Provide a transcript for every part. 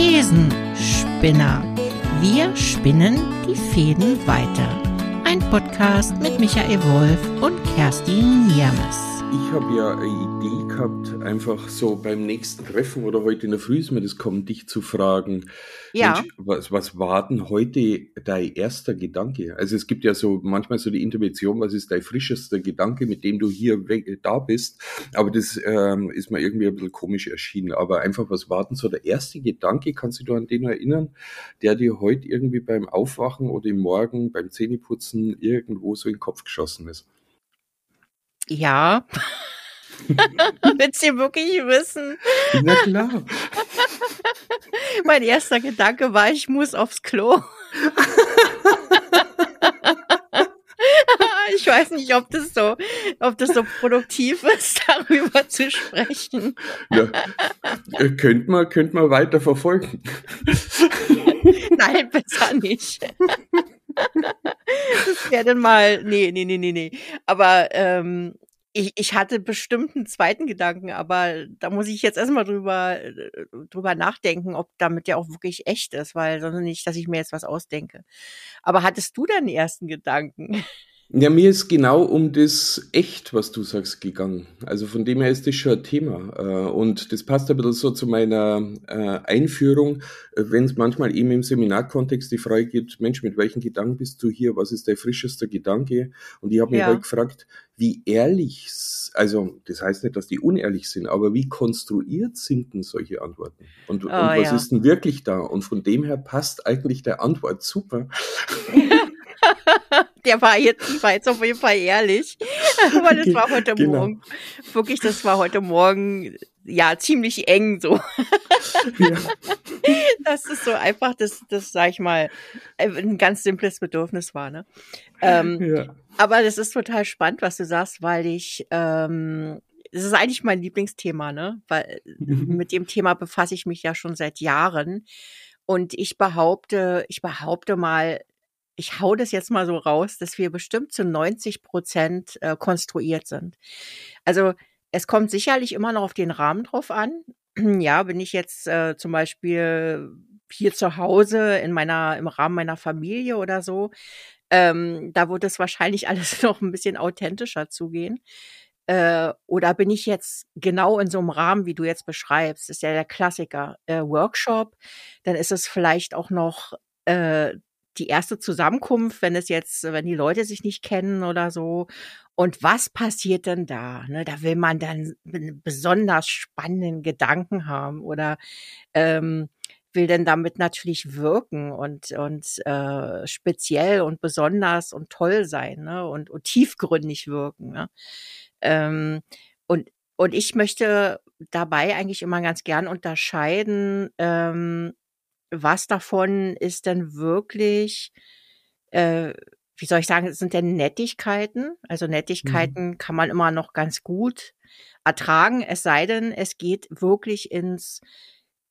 Thesenspinner. Wir spinnen die Fäden weiter. Ein Podcast mit Michael Wolf und Kerstin Niermes. Ich habe ja eine Idee gehabt, einfach so beim nächsten Treffen oder heute in der Früh ist mir das kommen, dich zu fragen. Ja. Mensch, was, was war denn heute dein erster Gedanke? Also es gibt ja so manchmal so die Intuition, was ist dein frischester Gedanke, mit dem du hier weg, da bist. Aber das ähm, ist mir irgendwie ein bisschen komisch erschienen. Aber einfach, was war denn so der erste Gedanke? Kannst du dich an den erinnern, der dir heute irgendwie beim Aufwachen oder im Morgen beim Zähneputzen irgendwo so in den Kopf geschossen ist? Ja. Willst du wirklich wissen? Na klar. mein erster Gedanke war, ich muss aufs Klo. ich weiß nicht, ob das so, ob das so produktiv ist, darüber zu sprechen. Ja, äh, könnte man, könnte man weiter verfolgen. Nein, besser nicht. das wäre dann mal, nee, nee, nee, nee, nee. Aber ähm, ich, ich hatte bestimmt einen zweiten Gedanken, aber da muss ich jetzt erstmal drüber, äh, drüber nachdenken, ob damit ja auch wirklich echt ist, weil sonst nicht, dass ich mir jetzt was ausdenke. Aber hattest du deinen ersten Gedanken? Ja, mir ist genau um das Echt, was du sagst, gegangen. Also von dem her ist das schon ein Thema. Äh, und das passt ein bisschen so zu meiner äh, Einführung, äh, wenn es manchmal eben im Seminarkontext die Frage gibt, Mensch, mit welchen Gedanken bist du hier? Was ist dein frischester Gedanke? Und ich habe mich Ja. halt gefragt, wie ehrlich, also das heißt nicht, dass die unehrlich sind, aber wie konstruiert sind denn solche Antworten? Und, und Ah, was ja. ist denn wirklich da? Und von dem her passt eigentlich der Antwort super. Der war jetzt, die war jetzt auf jeden Fall ehrlich. Aber das war heute Genau. Morgen. Wirklich, das war heute Morgen, ja, ziemlich eng so. Ja. Das ist so einfach, das, das sag ich mal, ein ganz simples Bedürfnis war, ne? Ähm, Ja. aber das ist total spannend, was du sagst, weil ich, ähm, das ist eigentlich mein Lieblingsthema, ne? Weil mit dem Thema befasse ich mich ja schon seit Jahren. Und ich behaupte, ich behaupte mal, ich hau das jetzt mal so raus, dass wir bestimmt zu 90 Prozent äh, konstruiert sind. Also es kommt sicherlich immer noch auf den Rahmen drauf an. Ja, bin ich jetzt äh, zum Beispiel hier zu Hause in meiner, im Rahmen meiner Familie oder so, ähm, da wird es wahrscheinlich alles noch ein bisschen authentischer zugehen. Äh, oder bin ich jetzt genau in so einem Rahmen, wie du jetzt beschreibst, ist ja der Klassiker, äh, Workshop, dann ist es vielleicht auch noch äh, die erste Zusammenkunft, wenn es jetzt, wenn die Leute sich nicht kennen oder so. Und was passiert denn da? Ne, da will man dann besonders spannenden Gedanken haben oder ähm, will denn damit natürlich wirken und und äh, speziell und besonders und toll sein ne? und, und tiefgründig wirken. Ne? Ähm, und und ich möchte dabei eigentlich immer ganz gern unterscheiden, ähm, was davon ist denn wirklich, äh, wie soll ich sagen, sind denn Nettigkeiten? Also Nettigkeiten kann man immer noch ganz gut ertragen, es sei denn, es geht wirklich ins,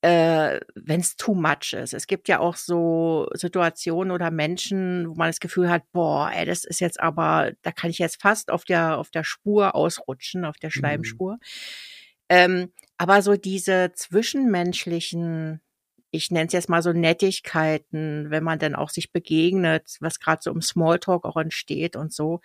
äh, wenn es too much ist. Es gibt ja auch so Situationen oder Menschen, wo man das Gefühl hat, boah, ey, das ist jetzt aber, da kann ich jetzt fast auf der auf der Spur ausrutschen, auf der Schleimspur. Ähm, aber so diese zwischenmenschlichen, ich nenne es jetzt mal so Nettigkeiten, wenn man dann auch sich begegnet, was gerade so im Smalltalk auch entsteht und so.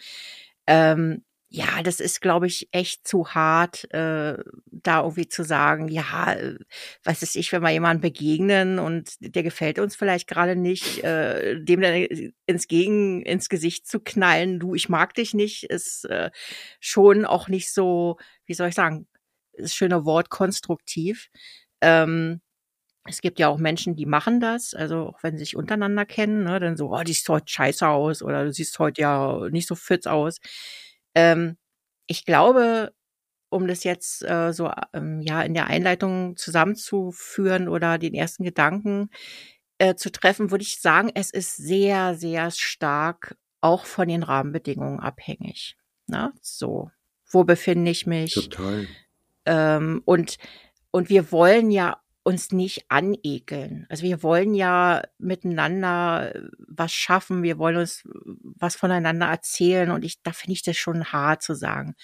Ähm, ja, das ist, glaube ich, echt zu hart, äh, da irgendwie zu sagen, ja, äh, was ist ich, wenn wir jemandem begegnen und der gefällt uns vielleicht gerade nicht, äh, dem dann ins Gegen, ins Gesicht zu knallen, du, ich mag dich nicht, ist äh, schon auch nicht so, wie soll ich sagen, das schöne Wort konstruktiv. Ähm, es gibt ja auch Menschen, die machen das, also auch wenn sie sich untereinander kennen, ne, dann so, oh, die sieht heute scheiße aus oder du siehst heute ja nicht so fit aus. Ähm, ich glaube, um das jetzt äh, so ähm, ja in der Einleitung zusammenzuführen oder den ersten Gedanken äh, zu treffen, würde ich sagen, es ist sehr, sehr stark auch von den Rahmenbedingungen abhängig. Ne? So, wo befinde ich mich? Total. Ähm, und, und wir wollen ja uns nicht anekeln. Also wir wollen ja miteinander was schaffen, wir wollen uns was voneinander erzählen und ich, da finde ich das schon hart zu sagen,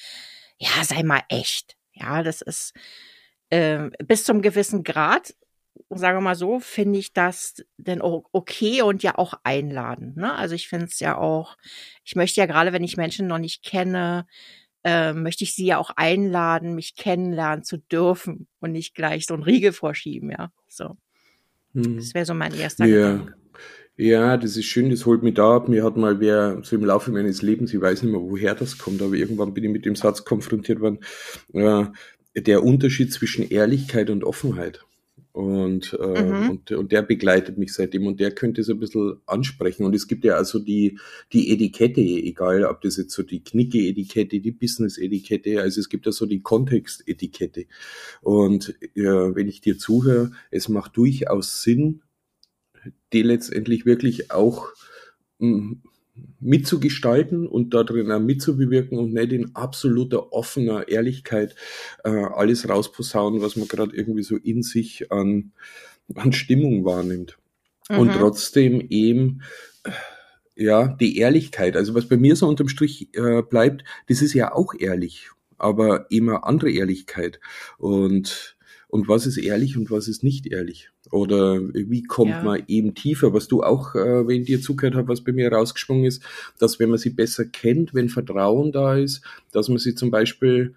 ja, sei mal echt. Ja, das ist äh, bis zum gewissen Grad sagen wir mal so, finde ich das denn okay und ja auch einladen. Ne? Also ich finde es ja auch, ich möchte ja gerade, wenn ich Menschen noch nicht kenne, äh, möchte ich sie ja auch einladen, mich kennenlernen zu dürfen und nicht gleich so ein Riegel vorschieben, ja. So. Hm. Das wäre so mein erster ja. Gedanke. Ja, das ist schön, das holt mich da ab. Mir hat mal wer so im Laufe meines Lebens, ich weiß nicht mehr, woher das kommt, aber irgendwann bin ich mit dem Satz konfrontiert worden, äh, der Unterschied zwischen Ehrlichkeit und Offenheit. Und, äh, mhm. und, und der begleitet mich seitdem und der könnte so ein bisschen ansprechen. Und es gibt ja also die, die Etikette, egal ob das jetzt so die Knicke-Etikette, die Business-Etikette, also es gibt ja so die Kontext-Etikette. Und äh, wenn ich dir zuhöre, es macht durchaus Sinn, die letztendlich wirklich auch mh, mitzugestalten und darin auch mitzubewirken und nicht in absoluter offener Ehrlichkeit äh, alles rausposaunen, was man gerade irgendwie so in sich an, an Stimmung wahrnimmt. Mhm. Und trotzdem eben ja die Ehrlichkeit. Also was bei mir so unterm Strich äh, bleibt, das ist ja auch ehrlich, aber immer andere Ehrlichkeit. Und und was ist ehrlich und was ist nicht ehrlich? Oder wie kommt ja. man eben tiefer? Was du auch, äh, wenn dir zugehört hast, was bei mir rausgesprungen ist, dass wenn man sie besser kennt, wenn Vertrauen da ist, dass man sie zum Beispiel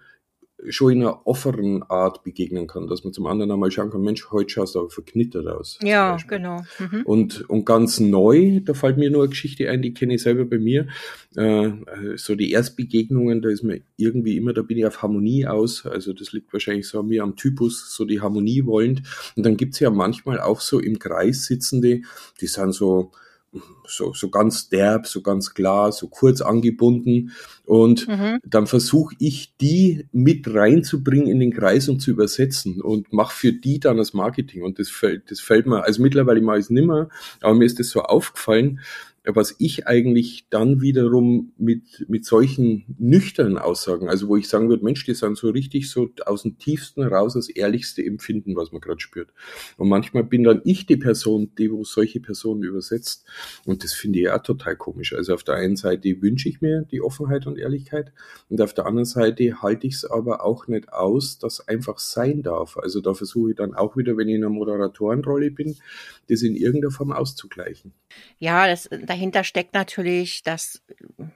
schon in einer offenen Art begegnen kann, dass man zum anderen einmal schauen kann, Mensch, heute schaust du aber verknittert aus. Ja, genau. Mhm. Und, und ganz neu, da fällt mir nur eine Geschichte ein, die kenne ich selber bei mir, äh, so die Erstbegegnungen, da ist mir irgendwie immer, da bin ich auf Harmonie aus, also das liegt wahrscheinlich so an mir am Typus, so die Harmonie wollend. Und dann gibt's ja manchmal auch so im Kreis sitzende, die sind so, so, so ganz derb, so ganz klar, so kurz angebunden. Und mhm. dann versuche ich, die mit reinzubringen in den Kreis und zu übersetzen und mache für die dann das Marketing. Und das fällt, das fällt mir, also mittlerweile mache ich es nimmer, aber mir ist das so aufgefallen, was ich eigentlich dann wiederum mit, mit solchen nüchternen Aussagen, also wo ich sagen würde, Mensch, die sind so richtig so aus dem tiefsten raus das ehrlichste Empfinden, was man gerade spürt. Und manchmal bin dann ich die Person, die wo solche Personen übersetzt. Und das finde ich auch total komisch. Also auf der einen Seite wünsche ich mir die Offenheit und Ehrlichkeit und auf der anderen Seite halte ich es aber auch nicht aus, dass einfach sein darf. Also da versuche ich dann auch wieder, wenn ich in einer Moderatorenrolle bin, das in irgendeiner Form auszugleichen. Ja, das, dahinter steckt natürlich das,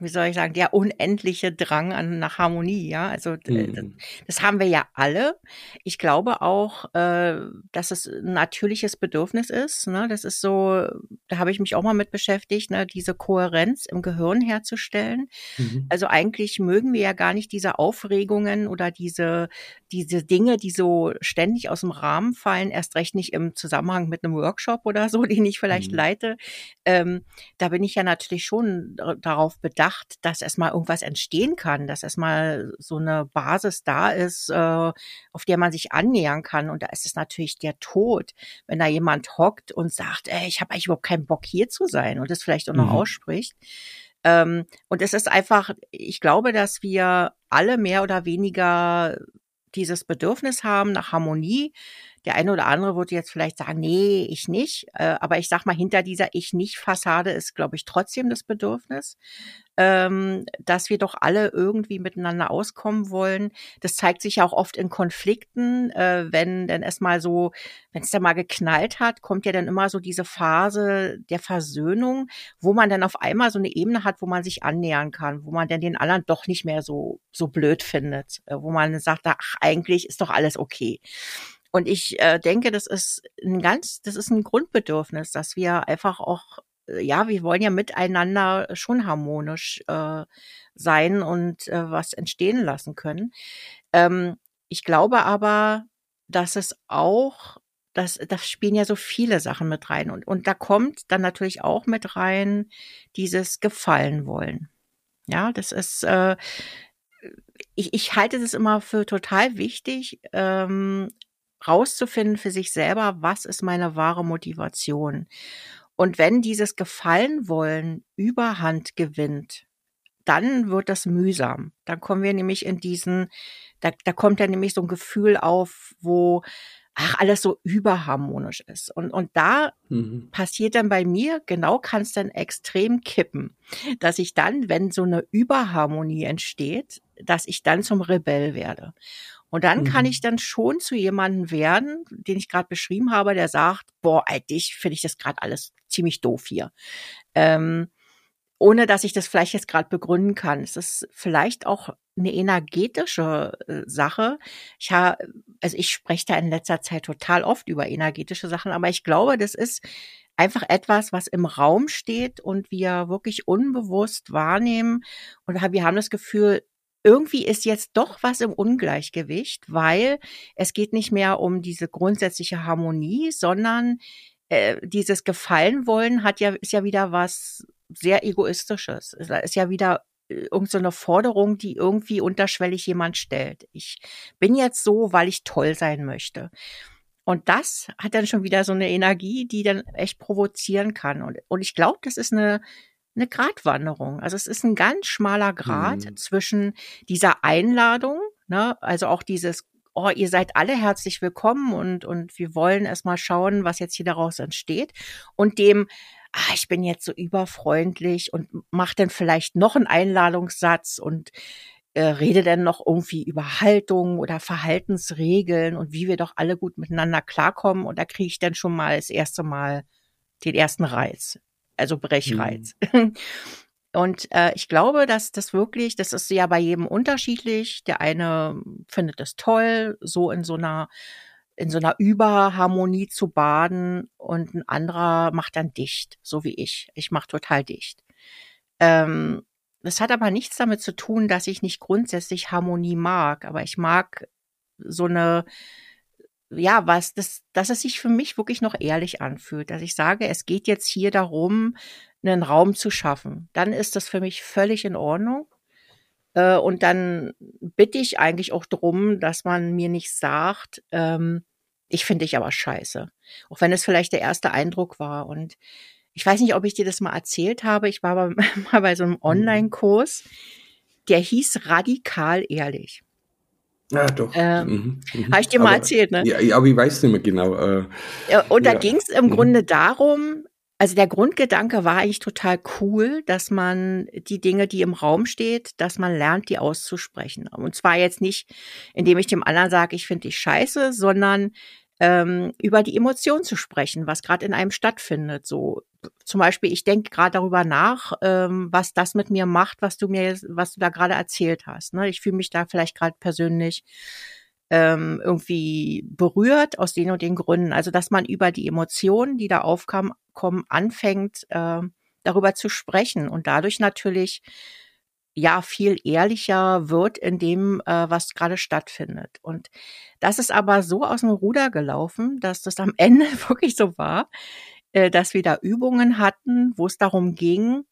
wie soll ich sagen, der unendliche Drang an, nach Harmonie. Ja, also mhm. das haben wir ja alle. Ich glaube auch, äh, dass es ein natürliches Bedürfnis ist. Ne? Das ist so, da habe ich mich auch mal mit beschäftigt, ne? diese Kohärenz im Gehirn herzustellen. Mhm. Also eigentlich mögen wir ja gar nicht diese Aufregungen oder diese, diese Dinge, die so ständig aus dem Rahmen fallen, erst recht nicht im Zusammenhang mit einem Workshop oder so, den ich vielleicht mhm. leite ähm, da bin ich ja natürlich schon darauf bedacht, dass erstmal irgendwas entstehen kann, dass erstmal so eine Basis da ist, äh, auf der man sich annähern kann. Und da ist es natürlich der Tod, wenn da jemand hockt und sagt, ey, ich habe eigentlich überhaupt keinen Bock hier zu sein und das vielleicht auch noch mhm. ausspricht. Ähm, und es ist einfach, ich glaube, dass wir alle mehr oder weniger dieses Bedürfnis haben nach Harmonie, der eine oder andere würde jetzt vielleicht sagen, nee, ich nicht. Äh, aber ich sag mal, hinter dieser Ich nicht Fassade ist, glaube ich, trotzdem das Bedürfnis, ähm, dass wir doch alle irgendwie miteinander auskommen wollen. Das zeigt sich ja auch oft in Konflikten, äh, wenn dann erstmal so, wenn es da mal geknallt hat, kommt ja dann immer so diese Phase der Versöhnung, wo man dann auf einmal so eine Ebene hat, wo man sich annähern kann, wo man dann den anderen doch nicht mehr so, so blöd findet, äh, wo man sagt, ach, eigentlich ist doch alles okay. Und ich äh, denke, das ist ein ganz, das ist ein Grundbedürfnis, dass wir einfach auch, äh, ja, wir wollen ja miteinander schon harmonisch äh, sein und äh, was entstehen lassen können. Ähm, ich glaube aber, dass es auch, dass da spielen ja so viele Sachen mit rein und und da kommt dann natürlich auch mit rein dieses Gefallen wollen. Ja, das ist äh, ich, ich halte das immer für total wichtig, ähm, rauszufinden für sich selber, was ist meine wahre Motivation. Und wenn dieses Gefallen wollen Überhand gewinnt, dann wird das mühsam. Dann kommen wir nämlich in diesen, da, da kommt ja nämlich so ein Gefühl auf, wo ach, alles so überharmonisch ist. Und, und da mhm. passiert dann bei mir, genau kann es dann extrem kippen, dass ich dann, wenn so eine Überharmonie entsteht, dass ich dann zum Rebell werde. Und dann mhm. kann ich dann schon zu jemandem werden, den ich gerade beschrieben habe, der sagt, boah, eigentlich finde ich das gerade alles ziemlich doof hier. Ähm, ohne dass ich das vielleicht jetzt gerade begründen kann. Es ist vielleicht auch eine energetische äh, Sache. Ich habe, also ich spreche da in letzter Zeit total oft über energetische Sachen, aber ich glaube, das ist einfach etwas, was im Raum steht und wir wirklich unbewusst wahrnehmen. Und wir haben das Gefühl, irgendwie ist jetzt doch was im Ungleichgewicht, weil es geht nicht mehr um diese grundsätzliche Harmonie, sondern äh, dieses Gefallen wollen hat ja ist ja wieder was sehr egoistisches. Es ist ja wieder äh, irgendeine so Forderung, die irgendwie unterschwellig jemand stellt. Ich bin jetzt so, weil ich toll sein möchte. Und das hat dann schon wieder so eine Energie, die dann echt provozieren kann. Und, und ich glaube, das ist eine, eine Gratwanderung. Also es ist ein ganz schmaler Grad mhm. zwischen dieser Einladung, ne, also auch dieses, oh, ihr seid alle herzlich willkommen und, und wir wollen erstmal schauen, was jetzt hier daraus entsteht. Und dem, ah, ich bin jetzt so überfreundlich und mach dann vielleicht noch einen Einladungssatz und äh, rede dann noch irgendwie über Haltung oder Verhaltensregeln und wie wir doch alle gut miteinander klarkommen. Und da kriege ich dann schon mal das erste Mal den ersten Reiz, also Brechreiz. Mhm. Und äh, ich glaube, dass das wirklich, das ist ja bei jedem unterschiedlich. Der eine findet es toll, so in so einer in so einer Überharmonie zu baden und ein anderer macht dann dicht, so wie ich. Ich mache total dicht. Ähm, das hat aber nichts damit zu tun, dass ich nicht grundsätzlich Harmonie mag, aber ich mag so eine, ja, was, das, dass es sich für mich wirklich noch ehrlich anfühlt, dass ich sage, es geht jetzt hier darum, einen Raum zu schaffen. Dann ist das für mich völlig in Ordnung. Äh, und dann bitte ich eigentlich auch drum, dass man mir nicht sagt, ähm, ich finde dich aber scheiße. Auch wenn es vielleicht der erste Eindruck war. Und ich weiß nicht, ob ich dir das mal erzählt habe. Ich war mal bei so einem mhm. Online-Kurs, der hieß Radikal Ehrlich. Ja, doch. Ähm, mhm. mhm. Habe ich dir mal aber, erzählt, ne? Ja, aber ich weiß nicht mehr genau. Äh, und da ja. ging es im mhm. Grunde darum, also der Grundgedanke war eigentlich total cool, dass man die Dinge, die im Raum steht, dass man lernt, die auszusprechen. Und zwar jetzt nicht, indem ich dem anderen sage, ich finde dich scheiße, sondern ähm, über die Emotion zu sprechen, was gerade in einem stattfindet. So zum Beispiel, ich denke gerade darüber nach, ähm, was das mit mir macht, was du mir, was du da gerade erzählt hast. Ne? Ich fühle mich da vielleicht gerade persönlich ähm, irgendwie berührt aus den und den Gründen. Also dass man über die Emotionen, die da aufkommen, anfängt, äh, darüber zu sprechen und dadurch natürlich ja viel ehrlicher wird in dem, äh, was gerade stattfindet. Und das ist aber so aus dem Ruder gelaufen, dass das am Ende wirklich so war, äh, dass wir da Übungen hatten, wo es darum ging,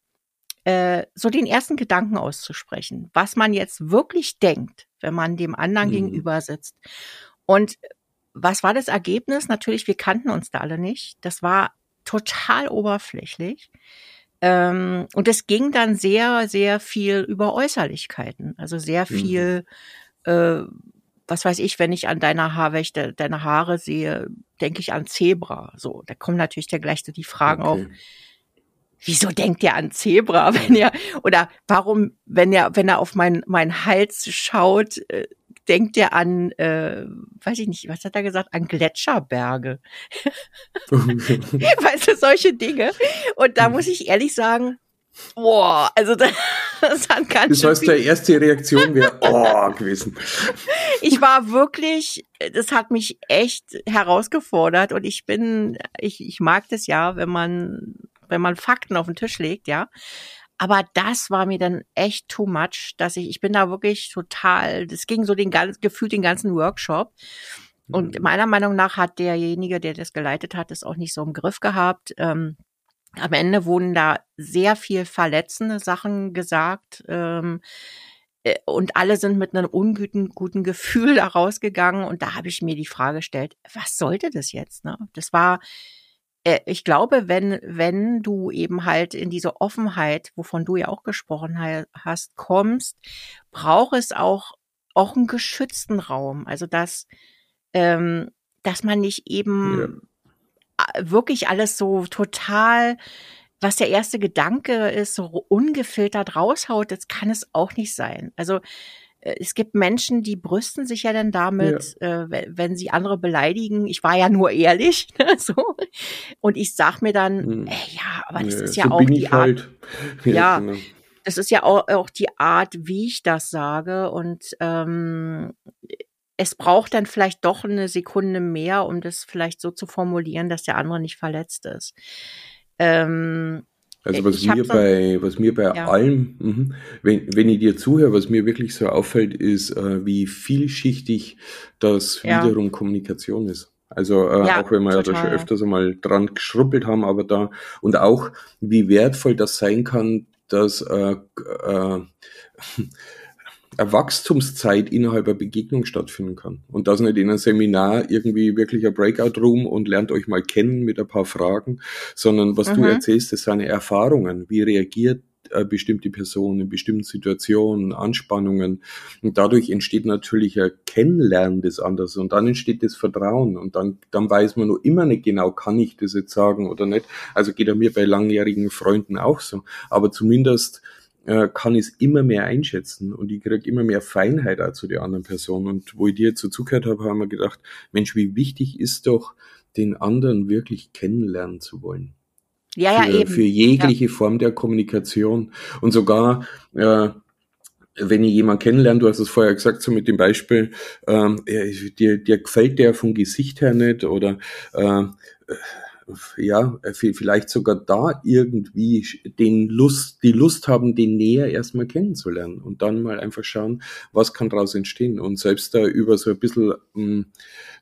äh, so den ersten Gedanken auszusprechen, was man jetzt wirklich denkt, wenn man dem anderen mhm. gegenüber sitzt. Und was war das Ergebnis? Natürlich, wir kannten uns da alle nicht. Das war total oberflächlich. Ähm, und es ging dann sehr, sehr viel über Äußerlichkeiten. Also sehr mhm. viel, mhm. äh, was weiß ich, wenn ich an deiner Haarwächte, deine Haare sehe, denke ich an Zebra. So, da kommen natürlich dann gleich so die Fragen okay. auf. Wieso denkt ihr an Zebra, wenn ihr, oder warum, wenn er, wenn er auf meinen mein Hals schaut, äh, denkt er an, äh, weiß ich nicht, was hat er gesagt, an Gletscherberge. weißt du, solche Dinge. Und da muss ich ehrlich sagen, Boah, also das, das hat ganz Das heißt, deine erste Reaktion wäre oh gewesen. Ich war wirklich, das hat mich echt herausgefordert und ich bin, ich, ich mag das ja, wenn man, wenn man Fakten auf den Tisch legt, ja. Aber das war mir dann echt too much, dass ich, ich bin da wirklich total, das ging so den ganz, gefühlt den ganzen Workshop. Und mhm. meiner Meinung nach hat derjenige, der das geleitet hat, es auch nicht so im Griff gehabt. Ähm, am Ende wurden da sehr viel verletzende Sachen gesagt. Ähm, äh, und alle sind mit einem unguten guten Gefühl da rausgegangen. Und da habe ich mir die Frage gestellt, was sollte das jetzt? Ne? Das war ich glaube, wenn, wenn du eben halt in diese Offenheit, wovon du ja auch gesprochen hast, kommst, braucht es auch, auch einen geschützten Raum. Also, dass, ähm, dass man nicht eben ja. wirklich alles so total, was der erste Gedanke ist, so ungefiltert raushaut, das kann es auch nicht sein. Also, äh, es gibt Menschen, die brüsten sich ja dann damit, ja. Äh, wenn sie andere beleidigen. Ich war ja nur ehrlich, ne, so. Und ich sag mir dann, hm. äh, ja, aber das ja, ist ja so auch die Art. Halt. Ja, ja genau. das ist ja auch, auch die Art, wie ich das sage. Und ähm, es braucht dann vielleicht doch eine Sekunde mehr, um das vielleicht so zu formulieren, dass der andere nicht verletzt ist. Ähm, also was mir bei was mir bei ja. allem, mh, wenn, wenn ich dir zuhöre, was mir wirklich so auffällt, ist, äh, wie vielschichtig das ja. wiederum Kommunikation ist. Also äh, ja, auch wenn wir total. ja da schon öfters einmal dran geschruppelt haben, aber da und auch wie wertvoll das sein kann, dass äh, äh, Wachstumszeit innerhalb der Begegnung stattfinden kann. Und das nicht in einem Seminar irgendwie wirklich ein Breakout-Room und lernt euch mal kennen mit ein paar Fragen, sondern was mhm. du erzählst, das sind Erfahrungen. Wie reagiert eine bestimmte Person in bestimmten Situationen, Anspannungen. Und dadurch entsteht natürlich ein Kennenlernen des anderen und dann entsteht das Vertrauen und dann, dann weiß man noch immer nicht genau, kann ich das jetzt sagen oder nicht. Also geht er mir bei langjährigen Freunden auch so. Aber zumindest äh, kann es immer mehr einschätzen und ich kriege immer mehr Feinheit auch zu der anderen Person. Und wo ich dir jetzt so zugehört habe, haben wir gedacht, Mensch, wie wichtig ist doch, den anderen wirklich kennenlernen zu wollen. Ja, für, ja, eben. Für jegliche ja. Form der Kommunikation. Und sogar, äh, wenn ich jemanden kennenlerne, du hast es vorher gesagt, so mit dem Beispiel, ähm, dir, dir gefällt der vom Gesicht her nicht oder äh, ja, äh, vielleicht sogar da irgendwie den Lust, die Lust haben, den näher erstmal kennenzulernen und dann mal einfach schauen, was kann daraus entstehen. Und selbst da über so ein bisschen, hm,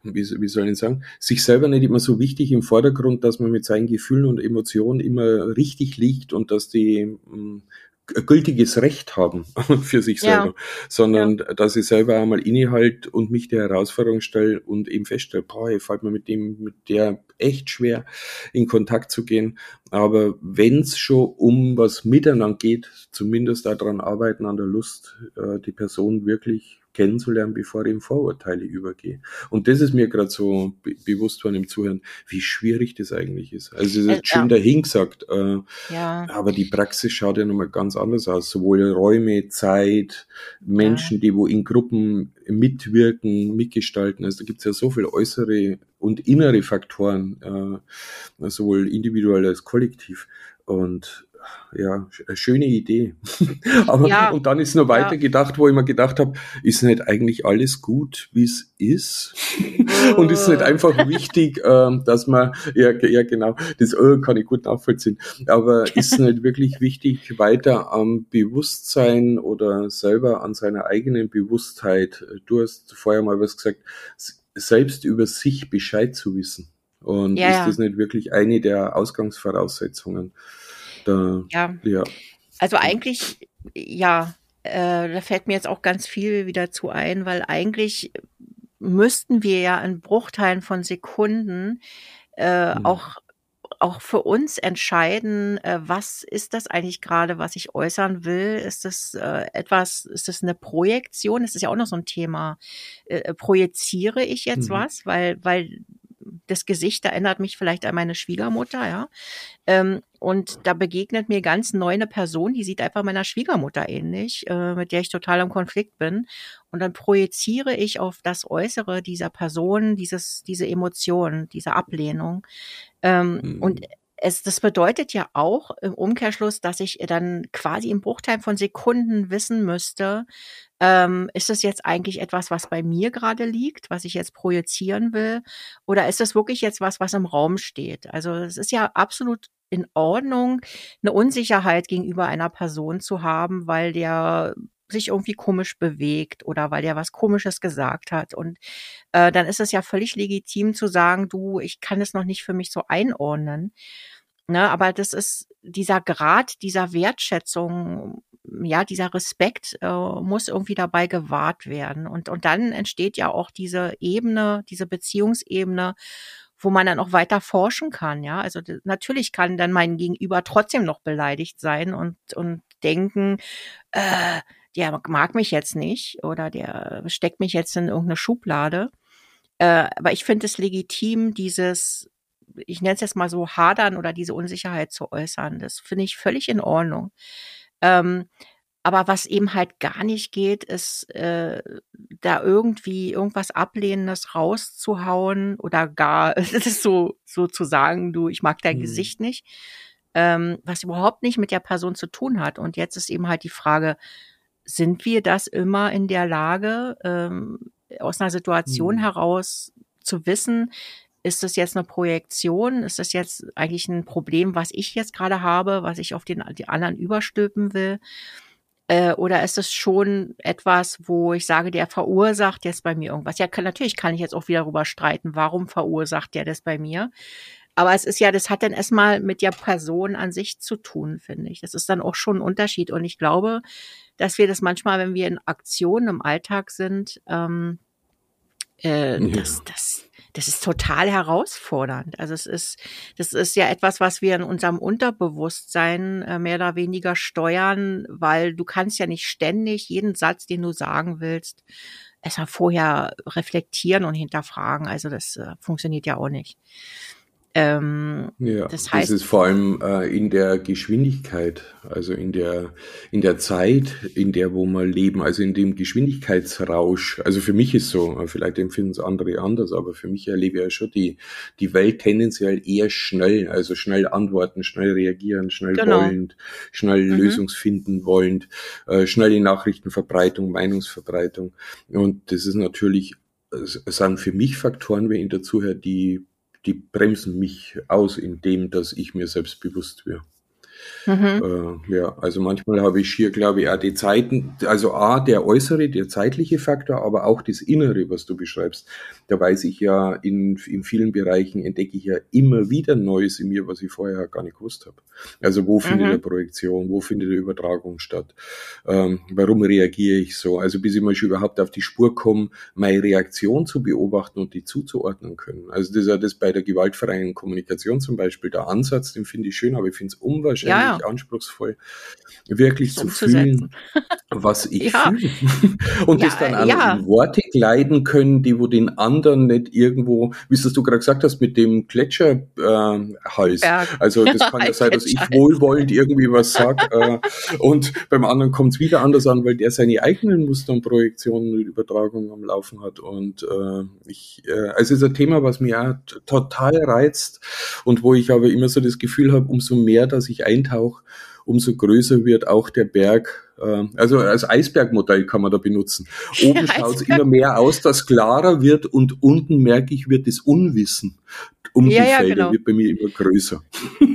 wie, wie soll ich sagen, sich selber nicht immer so wichtig im Vordergrund, dass man mit seinen Gefühlen und Emotionen immer richtig liegt und dass die hm, gültiges Recht haben für sich selber, ja. sondern ja. dass ich selber einmal innehalt und mich der Herausforderung stelle und eben feststelle, boah, ich fällt mir mit dem, mit der echt schwer in Kontakt zu gehen. Aber wenn es schon um was miteinander geht, zumindest daran arbeiten an der Lust, äh, die Person wirklich kennenzulernen, bevor ich in Vorurteile übergehe. Und das ist mir gerade so be bewusst von dem Zuhören, wie schwierig das eigentlich ist. Also es ist äh, schön ja. dahingesagt, äh, ja. aber die Praxis schaut ja nochmal ganz anders aus. Sowohl Räume, Zeit, Menschen, ja. die wo in Gruppen mitwirken, mitgestalten. Also da gibt es ja so viele äußere und innere Faktoren, äh, sowohl individuell als kollektiv. Und ja, eine schöne Idee. Aber ja, und dann ist nur weiter ja. gedacht, wo ich mir gedacht habe, ist nicht eigentlich alles gut, wie es ist? und ist nicht einfach wichtig, äh, dass man, ja, ja genau, das äh, kann ich gut nachvollziehen, aber ist nicht wirklich wichtig, weiter am Bewusstsein oder selber an seiner eigenen Bewusstheit, du hast vorher mal was gesagt, selbst über sich Bescheid zu wissen. Und ja, ist das nicht wirklich eine der Ausgangsvoraussetzungen? Da, ja. ja. Also eigentlich, ja, äh, da fällt mir jetzt auch ganz viel wieder zu ein, weil eigentlich müssten wir ja in Bruchteilen von Sekunden äh, hm. auch auch für uns entscheiden, äh, was ist das eigentlich gerade, was ich äußern will? Ist das äh, etwas, ist das eine Projektion? Das ist ja auch noch so ein Thema. Äh, projiziere ich jetzt mhm. was? Weil, weil das Gesicht erinnert mich vielleicht an meine Schwiegermutter, ja. Ähm, und da begegnet mir ganz neu eine Person, die sieht einfach meiner Schwiegermutter ähnlich, äh, mit der ich total im Konflikt bin. Und dann projiziere ich auf das Äußere dieser Person dieses, diese Emotion, diese Ablehnung. Ähm, mhm. Und es, das bedeutet ja auch im Umkehrschluss, dass ich dann quasi im Bruchteil von Sekunden wissen müsste, ähm, ist das jetzt eigentlich etwas, was bei mir gerade liegt, was ich jetzt projizieren will? Oder ist das wirklich jetzt was, was im Raum steht? Also es ist ja absolut in Ordnung, eine Unsicherheit gegenüber einer Person zu haben, weil der sich irgendwie komisch bewegt oder weil der was Komisches gesagt hat. Und äh, dann ist es ja völlig legitim zu sagen, du, ich kann es noch nicht für mich so einordnen. Ne, aber das ist dieser Grad dieser Wertschätzung, ja, dieser Respekt äh, muss irgendwie dabei gewahrt werden. Und, und dann entsteht ja auch diese Ebene, diese Beziehungsebene, wo man dann auch weiter forschen kann, ja. Also natürlich kann dann mein Gegenüber trotzdem noch beleidigt sein und, und denken, äh, der mag mich jetzt nicht oder der steckt mich jetzt in irgendeine Schublade. Äh, aber ich finde es legitim, dieses, ich nenne es jetzt mal so, hadern oder diese Unsicherheit zu äußern. Das finde ich völlig in Ordnung. Ähm, aber was eben halt gar nicht geht, ist äh, da irgendwie irgendwas Ablehnendes rauszuhauen oder gar, es ist so, so zu sagen, du, ich mag dein mhm. Gesicht nicht, ähm, was überhaupt nicht mit der Person zu tun hat. Und jetzt ist eben halt die Frage, sind wir das immer in der Lage, ähm, aus einer Situation mhm. heraus zu wissen, ist das jetzt eine Projektion? Ist das jetzt eigentlich ein Problem, was ich jetzt gerade habe, was ich auf den, die anderen überstülpen will? Äh, oder ist es schon etwas, wo ich sage, der verursacht jetzt bei mir irgendwas? Ja, kann, natürlich kann ich jetzt auch wieder darüber streiten, warum verursacht der das bei mir? Aber es ist ja, das hat dann erstmal mit der Person an sich zu tun, finde ich. Das ist dann auch schon ein Unterschied. Und ich glaube, dass wir das manchmal, wenn wir in Aktionen im Alltag sind, ähm, äh, ja. das, das, das ist total herausfordernd. Also es ist, das ist ja etwas, was wir in unserem Unterbewusstsein äh, mehr oder weniger steuern, weil du kannst ja nicht ständig jeden Satz, den du sagen willst, erstmal vorher reflektieren und hinterfragen. Also das äh, funktioniert ja auch nicht. Ähm, ja, das heißt, das ist vor allem äh, in der Geschwindigkeit, also in der in der Zeit, in der wo wir leben, also in dem Geschwindigkeitsrausch. Also für mich ist so, vielleicht empfinden es andere anders, aber für mich erlebe ich ja schon die die Welt tendenziell eher schnell, also schnell antworten, schnell reagieren, schnell genau. wollend, schnell mhm. Lösungsfinden wollend, äh, schnelle Nachrichtenverbreitung, Meinungsverbreitung. Und das ist natürlich es sind für mich Faktoren, wenn ich dazu höre, die die bremsen mich aus, indem dass ich mir selbst bewusst wäre. Mhm. Äh, ja, also manchmal habe ich hier, glaube ich, auch die Zeiten, also A, der äußere, der zeitliche Faktor, aber auch das Innere, was du beschreibst. Da weiß ich ja, in, in vielen Bereichen entdecke ich ja immer wieder Neues in mir, was ich vorher gar nicht gewusst habe. Also wo findet mhm. eine Projektion, wo findet eine Übertragung statt, ähm, warum reagiere ich so? Also bis ich mal schon überhaupt auf die Spur komme, meine Reaktion zu beobachten und die zuzuordnen können. Also das ist ja das bei der gewaltfreien Kommunikation zum Beispiel, der Ansatz, den finde ich schön, aber ich finde es unwahrscheinlich ja ja. anspruchsvoll, wirklich zu fühlen, was ich ja. fühle. Und das dann auch in Worte kleiden können, die wo den anderen nicht irgendwo, wie es du gerade gesagt hast, mit dem Gletscherhals. Äh, also das kann ja sein, dass ich wohlwollend irgendwie was sage äh, und beim anderen kommt es wieder anders an, weil der seine eigenen Muster und Projektionen und Übertragungen am Laufen hat. Und äh, ich, äh, also es ist ein Thema, was mich auch total reizt und wo ich aber immer so das Gefühl habe, umso mehr, dass ich eintauche, umso größer wird auch der Berg. Äh, also als Eisbergmodell kann man da benutzen. Oben schaut es immer mehr aus, dass klarer wird und unten merke ich, wird das Unwissen um ja, die ja, genau. wird bei mir immer größer.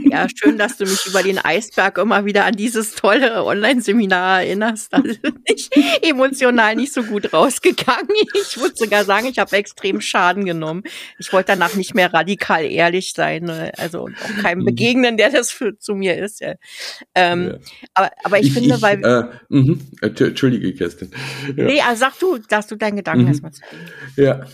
Ja, schön, dass du mich über den Eisberg immer wieder an dieses tolle Online-Seminar erinnerst. Da bin ich emotional nicht so gut rausgegangen. Ich würde sogar sagen, ich habe extrem Schaden genommen. Ich wollte danach nicht mehr radikal ehrlich sein, ne? also auch keinem mhm. begegnen, der das für, zu mir ist. Ja. Ähm. Aber, aber ich, ich finde, ich, weil... Äh, mh, Entschuldige, Kerstin. Ja. Nee, also sag du, dass du deinen Gedanken mhm. erstmal zu Ja,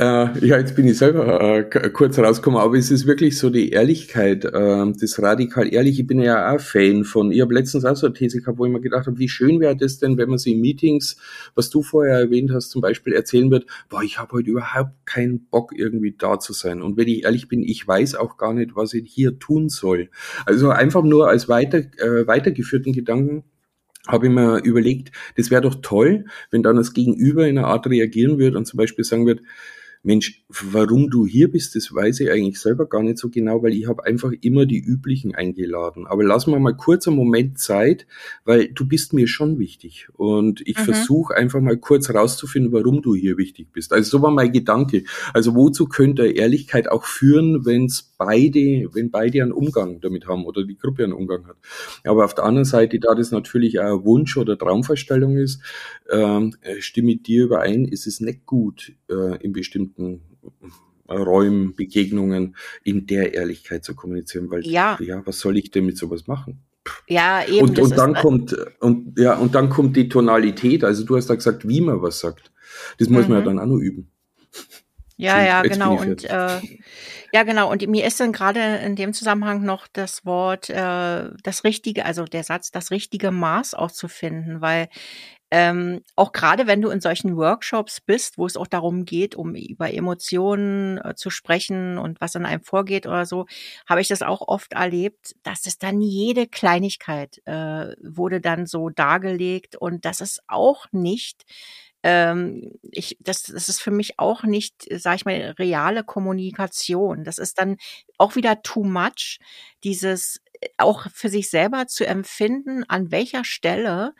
äh, ja, jetzt bin ich selber äh, kurz rausgekommen, aber es ist wirklich so die Ehrlichkeit, äh, das radikal ehrlich. Ich bin ja auch Fan von. Ich habe letztens auch so eine These gehabt, wo ich mir gedacht habe, wie schön wäre das denn, wenn man sie in Meetings, was du vorher erwähnt hast, zum Beispiel erzählen wird, boah, ich habe heute überhaupt keinen Bock, irgendwie da zu sein. Und wenn ich ehrlich bin, ich weiß auch gar nicht, was ich hier tun soll. Also einfach nur als weiter, äh, weitergeführten Gedanken habe ich mir überlegt, das wäre doch toll, wenn dann das Gegenüber in einer Art reagieren würde und zum Beispiel sagen wird, Mensch, warum du hier bist, das weiß ich eigentlich selber gar nicht so genau, weil ich habe einfach immer die üblichen eingeladen. Aber lass mal mal kurz einen Moment Zeit, weil du bist mir schon wichtig. Und ich mhm. versuche einfach mal kurz rauszufinden, warum du hier wichtig bist. Also so war mein Gedanke. Also wozu könnte Ehrlichkeit auch führen, wenn es beide, wenn beide einen Umgang damit haben oder die Gruppe einen Umgang hat. Aber auf der anderen Seite, da das natürlich auch ein Wunsch oder Traumvorstellung ist, ähm, stimme ich dir überein, ist es nicht gut, äh, in bestimmten Räumen, Begegnungen in der Ehrlichkeit zu kommunizieren, weil ja, ja was soll ich denn mit sowas machen? Ja, eben. Und, und dann kommt und ja und dann kommt die Tonalität. Also du hast da gesagt, wie man was sagt. Das muss mhm. man ja mhm. dann auch noch üben. Ja, ja, genau. Und äh, ja, genau. Und mir ist dann gerade in dem Zusammenhang noch das Wort, äh, das richtige, also der Satz, das richtige Maß auch zu finden, weil ähm, auch gerade wenn du in solchen Workshops bist, wo es auch darum geht, um über Emotionen äh, zu sprechen und was in einem vorgeht oder so, habe ich das auch oft erlebt, dass es dann jede Kleinigkeit äh, wurde dann so dargelegt und das ist auch nicht ähm, ich, das, das ist für mich auch nicht, sag ich mal, reale Kommunikation. Das ist dann auch wieder too much, dieses äh, auch für sich selber zu empfinden, an welcher Stelle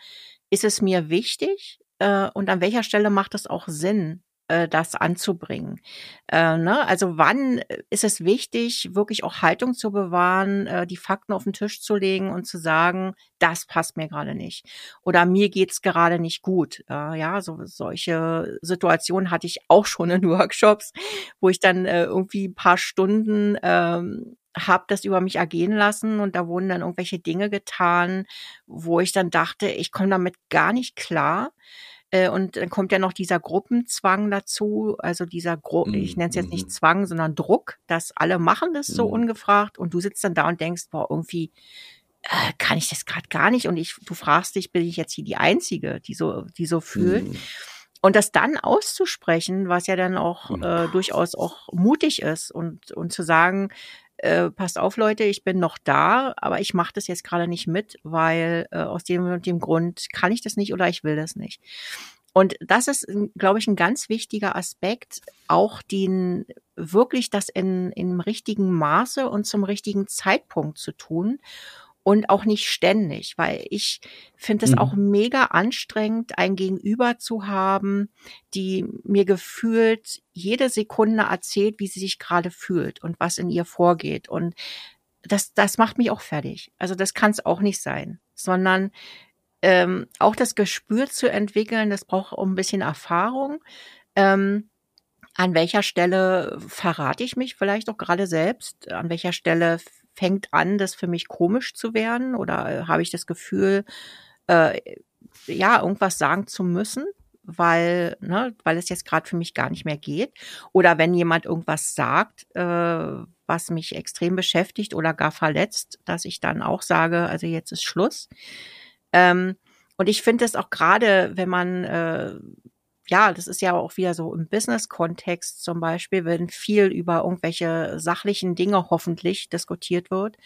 ist es mir wichtig äh, und an welcher Stelle macht es auch Sinn, äh, das anzubringen. Äh, ne? Also wann ist es wichtig, wirklich auch Haltung zu bewahren, äh, die Fakten auf den Tisch zu legen und zu sagen, das passt mir gerade nicht. Oder mir geht's gerade nicht gut. Äh, ja, so solche Situationen hatte ich auch schon in Workshops, wo ich dann äh, irgendwie ein paar Stunden ähm, habe das über mich ergehen lassen und da wurden dann irgendwelche Dinge getan, wo ich dann dachte, ich komme damit gar nicht klar. Äh, und dann kommt ja noch dieser Gruppenzwang dazu, also dieser, Gru mm, ich nenne es jetzt nicht mhm. Zwang, sondern Druck, dass alle machen das so mm. ungefragt und du sitzt dann da und denkst, boah, irgendwie äh, kann ich das gerade gar nicht und ich, du fragst dich, bin ich jetzt hier die Einzige, die so, die so fühlt. Mm. Und das dann auszusprechen, was ja dann auch äh, durchaus auch mutig ist und, und zu sagen, äh, passt auf, Leute, ich bin noch da, aber ich mache das jetzt gerade nicht mit, weil äh, aus dem und dem Grund kann ich das nicht oder ich will das nicht. Und das ist, glaube ich, ein ganz wichtiger Aspekt, auch den wirklich das in, im richtigen Maße und zum richtigen Zeitpunkt zu tun und auch nicht ständig, weil ich finde es mhm. auch mega anstrengend, ein Gegenüber zu haben, die mir gefühlt jede Sekunde erzählt, wie sie sich gerade fühlt und was in ihr vorgeht. Und das, das macht mich auch fertig. Also das kann es auch nicht sein, sondern ähm, auch das Gespür zu entwickeln, das braucht auch ein bisschen Erfahrung. Ähm, an welcher Stelle verrate ich mich vielleicht auch gerade selbst? An welcher Stelle fängt an, das für mich komisch zu werden oder äh, habe ich das Gefühl, äh, ja, irgendwas sagen zu müssen, weil, ne, weil es jetzt gerade für mich gar nicht mehr geht. Oder wenn jemand irgendwas sagt, äh, was mich extrem beschäftigt oder gar verletzt, dass ich dann auch sage, also jetzt ist Schluss. Ähm, und ich finde es auch gerade, wenn man äh, ja, das ist ja auch wieder so im Business-Kontext zum Beispiel, wenn viel über irgendwelche sachlichen Dinge hoffentlich diskutiert wird,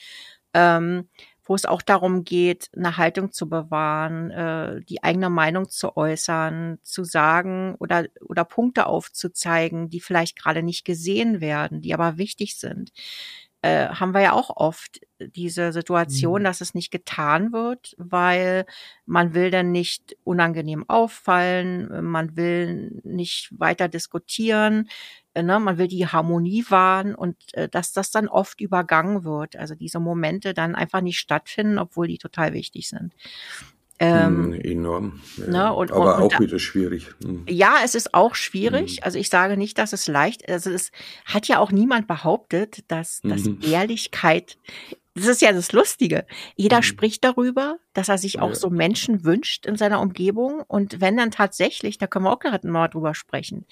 ähm, wo es auch darum geht, eine Haltung zu bewahren, äh, die eigene Meinung zu äußern, zu sagen oder, oder Punkte aufzuzeigen, die vielleicht gerade nicht gesehen werden, die aber wichtig sind äh, haben wir ja auch oft diese Situation, mhm. dass es nicht getan wird, weil man will dann nicht unangenehm auffallen, man will nicht weiter diskutieren, äh, ne, man will die Harmonie wahren und äh, dass das dann oft übergangen wird. Also diese Momente dann einfach nicht stattfinden, obwohl die total wichtig sind. Ähm, hm, Enorm. Ja. Ne, und, Aber und, auch wieder schwierig. Hm. Ja, es ist auch schwierig. Hm. Also ich sage nicht, dass es leicht ist. Also es hat ja auch niemand behauptet, dass, dass mhm. Ehrlichkeit, das ist ja das Lustige. Jeder mhm. spricht darüber, dass er sich auch ja. so Menschen wünscht in seiner Umgebung. Und wenn dann tatsächlich, da können wir auch gerade mal drüber sprechen,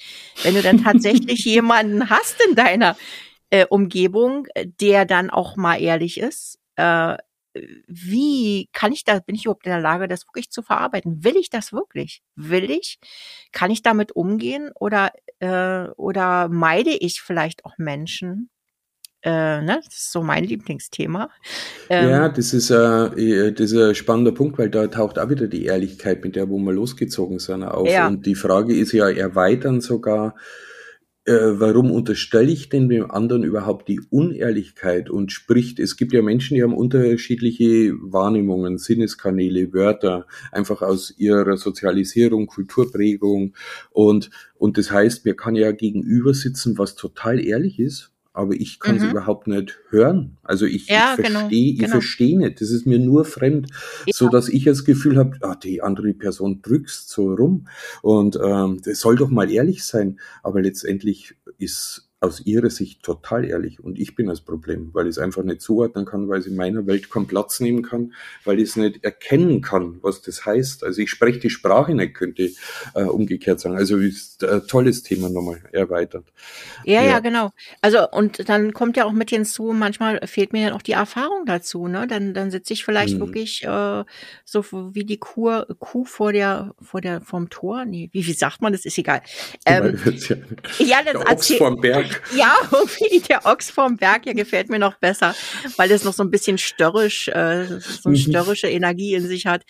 wenn du dann tatsächlich jemanden hast in deiner äh, Umgebung, der dann auch mal ehrlich ist, äh, wie kann ich da, bin ich überhaupt in der Lage, das wirklich zu verarbeiten? Will ich das wirklich? Will ich? Kann ich damit umgehen oder, äh, oder meide ich vielleicht auch Menschen? Äh, ne? Das ist so mein Lieblingsthema. Ähm, ja, das ist, äh, das ist ein spannender Punkt, weil da taucht auch wieder die Ehrlichkeit, mit der wo wir losgezogen sind, auf. Ja. Und die Frage ist ja erweitern sogar, äh, warum unterstelle ich denn dem anderen überhaupt die Unehrlichkeit und spricht, es gibt ja Menschen, die haben unterschiedliche Wahrnehmungen, Sinneskanäle, Wörter, einfach aus ihrer Sozialisierung, Kulturprägung. Und, und das heißt, mir kann ja gegenüber sitzen, was total ehrlich ist aber ich kann mhm. sie überhaupt nicht hören. Also ich, ja, ich verstehe, genau, ich genau. verstehe nicht. Das ist mir nur fremd, ja. so dass ich das Gefühl habe, ah, die andere Person drückst so rum und ähm, das soll doch mal ehrlich sein. Aber letztendlich ist aus ihrer Sicht total ehrlich und ich bin das Problem, weil ich es einfach nicht zuordnen kann, weil es in meiner Welt keinen Platz nehmen kann, weil ich es nicht erkennen kann, was das heißt. Also ich spreche die Sprache nicht, könnte äh, umgekehrt sagen. Also ist ein tolles Thema nochmal erweitert. Ja, ja, ja, genau. Also und dann kommt ja auch mit hinzu, manchmal fehlt mir ja auch die Erfahrung dazu. Ne? Dann, dann sitze ich vielleicht hm. wirklich äh, so wie die Kuh, Kuh vor der vor der vom Tor. Nee, wie, wie sagt man? Das ist egal. Ähm, ja, ja, das der Ochs vom Berg. Ja, irgendwie der Ochs vom Berg, ja, gefällt mir noch besser, weil es noch so ein bisschen störrisch, äh, so eine mhm. störrische Energie in sich hat.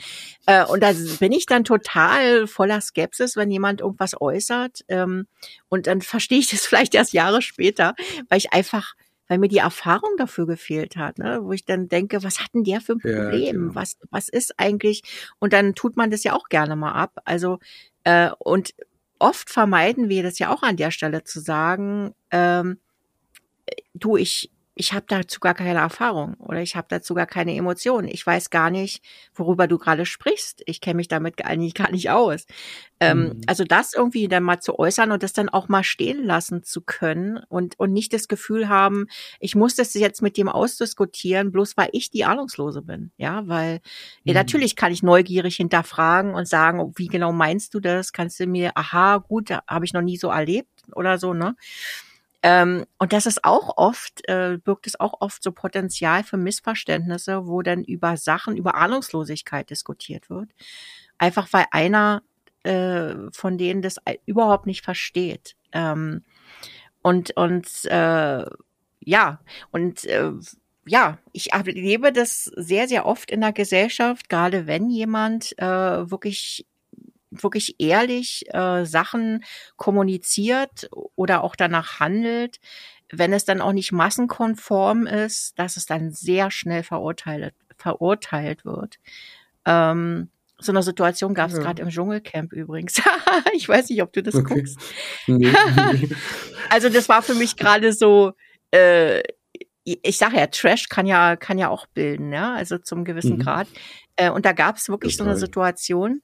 Äh, und da bin ich dann total voller Skepsis, wenn jemand irgendwas äußert. Ähm, und dann verstehe ich das vielleicht erst Jahre später, weil ich einfach weil mir die Erfahrung dafür gefehlt hat, ne? wo ich dann denke, was hat denn der für ein Problem? Ja, genau. Was, was ist eigentlich? Und dann tut man das ja auch gerne mal ab. Also, äh, und oft vermeiden wir das ja auch an der Stelle zu sagen, ähm, du, ich, ich habe dazu gar keine Erfahrung oder ich habe dazu gar keine Emotionen. Ich weiß gar nicht, worüber du gerade sprichst. Ich kenne mich damit eigentlich gar nicht aus. Ähm, mhm. Also das irgendwie dann mal zu äußern und das dann auch mal stehen lassen zu können und, und nicht das Gefühl haben, ich muss das jetzt mit dem ausdiskutieren, bloß weil ich die Ahnungslose bin. Ja, weil mhm. ja, natürlich kann ich neugierig hinterfragen und sagen, oh, wie genau meinst du das? Kannst du mir, aha, gut, habe ich noch nie so erlebt oder so, ne? Ähm, und das ist auch oft, äh, birgt es auch oft so Potenzial für Missverständnisse, wo dann über Sachen, über Ahnungslosigkeit diskutiert wird. Einfach weil einer äh, von denen das überhaupt nicht versteht. Ähm, und und äh, ja, und äh, ja, ich erlebe das sehr, sehr oft in der Gesellschaft, gerade wenn jemand äh, wirklich wirklich ehrlich äh, Sachen kommuniziert oder auch danach handelt, wenn es dann auch nicht massenkonform ist, dass es dann sehr schnell verurteilt, verurteilt wird. Ähm, so eine Situation gab es ja. gerade im Dschungelcamp übrigens. ich weiß nicht, ob du das okay. guckst. also das war für mich gerade so, äh, ich sage ja, Trash kann ja kann ja auch bilden, ja, also zum gewissen mhm. Grad. Äh, und da gab es wirklich Total. so eine Situation,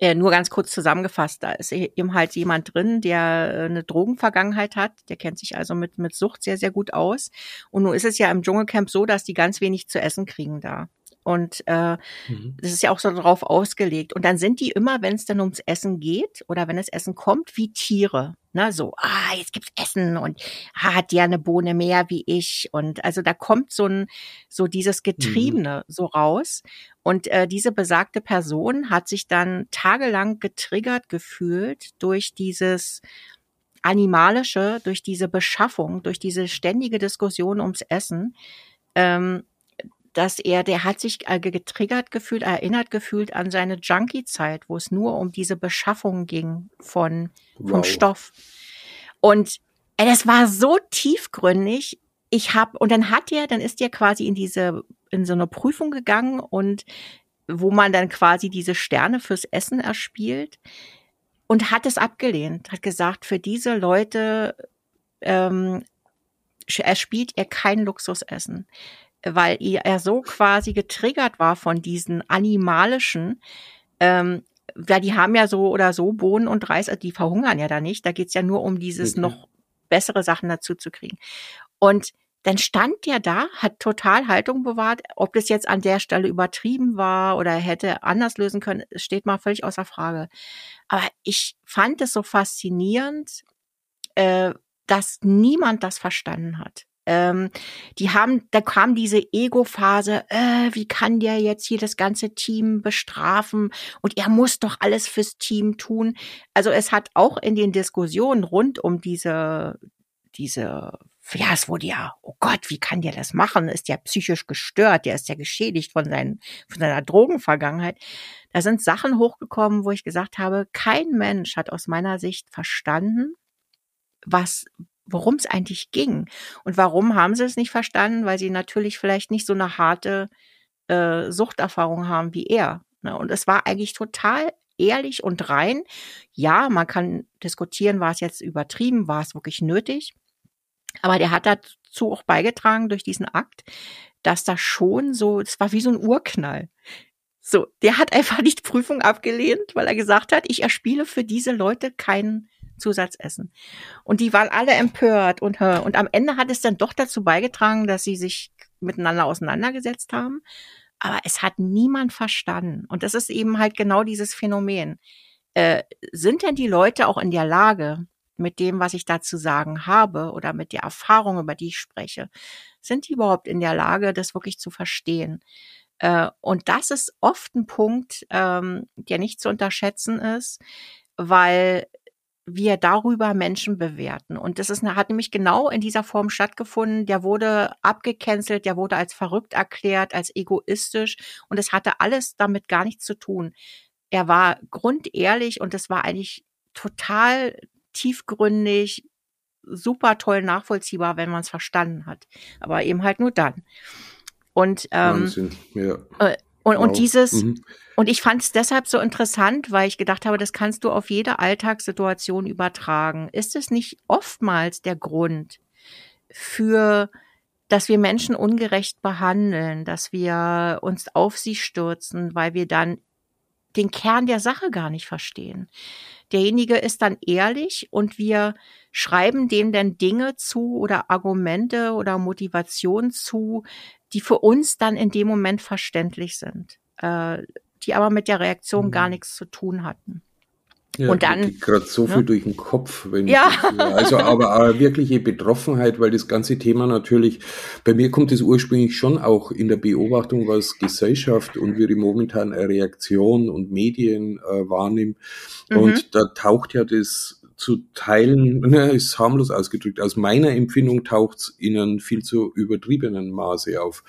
äh, nur ganz kurz zusammengefasst, da ist e-, eben halt jemand drin, der äh, eine Drogenvergangenheit hat, der kennt sich also mit, mit Sucht sehr, sehr gut aus. Und nun ist es ja im Dschungelcamp so, dass die ganz wenig zu essen kriegen da. Und äh, mhm. das ist ja auch so darauf ausgelegt. Und dann sind die immer, wenn es dann ums Essen geht oder wenn das Essen kommt, wie Tiere. Ne, so, ah, jetzt gibt's Essen und ah, hat ja eine Bohne mehr wie ich. Und also da kommt so ein, so dieses Getriebene mhm. so raus. Und äh, diese besagte Person hat sich dann tagelang getriggert gefühlt durch dieses Animalische, durch diese Beschaffung, durch diese ständige Diskussion ums Essen. Ähm, dass er, der hat sich äh, getriggert gefühlt, erinnert gefühlt an seine Junkie-Zeit, wo es nur um diese Beschaffung ging von, wow. vom Stoff. Und ey, das war so tiefgründig. Ich habe und dann hat er, dann ist er quasi in diese in so eine Prüfung gegangen und wo man dann quasi diese Sterne fürs Essen erspielt und hat es abgelehnt, hat gesagt, für diese Leute ähm, erspielt er kein Luxusessen weil er so quasi getriggert war von diesen animalischen, ähm, weil die haben ja so oder so Bohnen und Reis, also die verhungern ja da nicht. Da geht's ja nur um dieses mhm. noch bessere Sachen dazu zu kriegen. Und dann stand der da, hat total Haltung bewahrt. Ob das jetzt an der Stelle übertrieben war oder hätte anders lösen können, steht mal völlig außer Frage. Aber ich fand es so faszinierend, äh, dass niemand das verstanden hat. Ähm, die haben, da kam diese Ego-Phase, äh, wie kann der jetzt hier das ganze Team bestrafen und er muss doch alles fürs Team tun. Also es hat auch in den Diskussionen rund um diese, diese ja, es wurde ja, oh Gott, wie kann der das machen? Ist ja psychisch gestört, der ist ja geschädigt von, seinen, von seiner Drogenvergangenheit. Da sind Sachen hochgekommen, wo ich gesagt habe, kein Mensch hat aus meiner Sicht verstanden, was, worum es eigentlich ging. Und warum haben sie es nicht verstanden? Weil sie natürlich vielleicht nicht so eine harte äh, Suchterfahrung haben wie er. Ne? Und es war eigentlich total ehrlich und rein. Ja, man kann diskutieren, war es jetzt übertrieben, war es wirklich nötig. Aber der hat dazu auch beigetragen durch diesen Akt, dass da schon so, es war wie so ein Urknall. So, der hat einfach nicht Prüfung abgelehnt, weil er gesagt hat, ich erspiele für diese Leute kein Zusatzessen. Und die waren alle empört und, und am Ende hat es dann doch dazu beigetragen, dass sie sich miteinander auseinandergesetzt haben. Aber es hat niemand verstanden. Und das ist eben halt genau dieses Phänomen. Äh, sind denn die Leute auch in der Lage, mit dem, was ich da zu sagen habe oder mit der Erfahrung, über die ich spreche, sind die überhaupt in der Lage, das wirklich zu verstehen? Äh, und das ist oft ein Punkt, ähm, der nicht zu unterschätzen ist, weil wir darüber Menschen bewerten. Und das ist, hat nämlich genau in dieser Form stattgefunden. Der wurde abgecancelt, der wurde als verrückt erklärt, als egoistisch. Und es hatte alles damit gar nichts zu tun. Er war grundehrlich und es war eigentlich total tiefgründig, super toll nachvollziehbar, wenn man es verstanden hat. Aber eben halt nur dann. Und, ähm, Wahnsinn, ja. Äh, und, wow. und dieses, mhm. und ich fand es deshalb so interessant, weil ich gedacht habe, das kannst du auf jede Alltagssituation übertragen. Ist es nicht oftmals der Grund für, dass wir Menschen ungerecht behandeln, dass wir uns auf sie stürzen, weil wir dann den Kern der Sache gar nicht verstehen. Derjenige ist dann ehrlich und wir schreiben dem dann Dinge zu oder Argumente oder Motivationen zu, die für uns dann in dem Moment verständlich sind, äh, die aber mit der Reaktion mhm. gar nichts zu tun hatten. Ja, und dann gerade so ne? viel durch den Kopf, wenn ja. Ich, also aber, aber wirkliche Betroffenheit, weil das ganze Thema natürlich bei mir kommt es ursprünglich schon auch in der Beobachtung, was Gesellschaft und wie die momentan Reaktion und Medien äh, wahrnehmen. Mhm. Und da taucht ja das zu teilen, ne, ist harmlos ausgedrückt. Aus meiner Empfindung taucht es in einem viel zu übertriebenen Maße auf.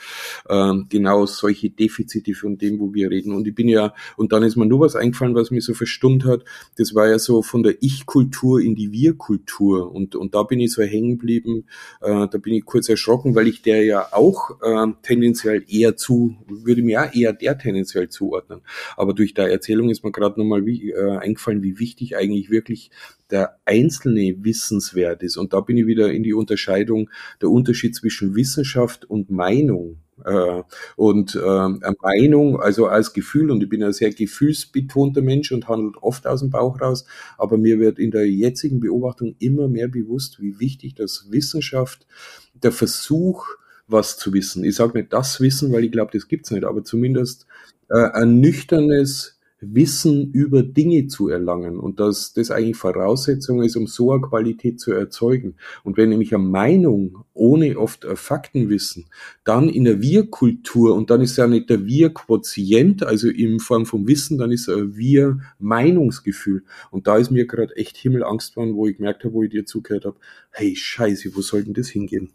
Ähm, genau solche Defizite von dem, wo wir reden. Und ich bin ja, und dann ist mir nur was eingefallen, was mich so verstummt hat. Das war ja so von der Ich-Kultur in die Wir-Kultur. Und, und da bin ich so hängen geblieben. Äh, da bin ich kurz erschrocken, weil ich der ja auch äh, tendenziell eher zu, würde mir ja eher der tendenziell zuordnen. Aber durch der Erzählung ist mir gerade nochmal wie, äh, eingefallen, wie wichtig eigentlich wirklich der einzelne wissenswert ist. Und da bin ich wieder in die Unterscheidung, der Unterschied zwischen Wissenschaft und Meinung. Äh, und äh, Meinung, also als Gefühl, und ich bin ein sehr gefühlsbetonter Mensch und handelt oft aus dem Bauch raus, aber mir wird in der jetzigen Beobachtung immer mehr bewusst, wie wichtig das Wissenschaft, der Versuch, was zu wissen. Ich sage nicht das Wissen, weil ich glaube, das gibt's nicht, aber zumindest äh, ein nüchternes Wissen über Dinge zu erlangen und dass das eigentlich Voraussetzung ist, um so eine Qualität zu erzeugen. Und wenn nämlich eine Meinung ohne oft Faktenwissen dann in der Wir-Kultur und dann ist ja nicht der Wir-Quotient, also in Form von Wissen, dann ist ein Wir-Meinungsgefühl. Und da ist mir gerade echt Himmelangst geworden, wo ich gemerkt habe, wo ich dir zugehört habe, hey Scheiße, wo soll denn das hingehen?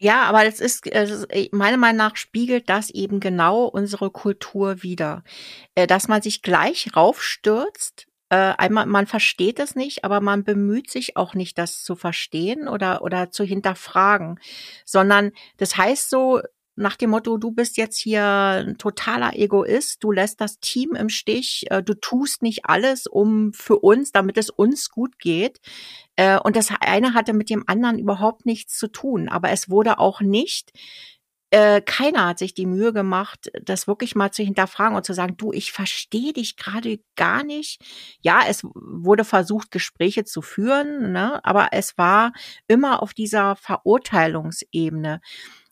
Ja, aber das ist, äh, meiner Meinung nach spiegelt das eben genau unsere Kultur wider. Äh, dass man sich gleich raufstürzt, äh, einmal, man versteht es nicht, aber man bemüht sich auch nicht, das zu verstehen oder, oder zu hinterfragen, sondern das heißt so, nach dem Motto, du bist jetzt hier ein totaler Egoist, du lässt das Team im Stich, äh, du tust nicht alles, um für uns, damit es uns gut geht. Äh, und das eine hatte mit dem anderen überhaupt nichts zu tun. Aber es wurde auch nicht äh, keiner hat sich die Mühe gemacht, das wirklich mal zu hinterfragen und zu sagen, du, ich verstehe dich gerade gar nicht. Ja, es wurde versucht, Gespräche zu führen, ne? aber es war immer auf dieser Verurteilungsebene.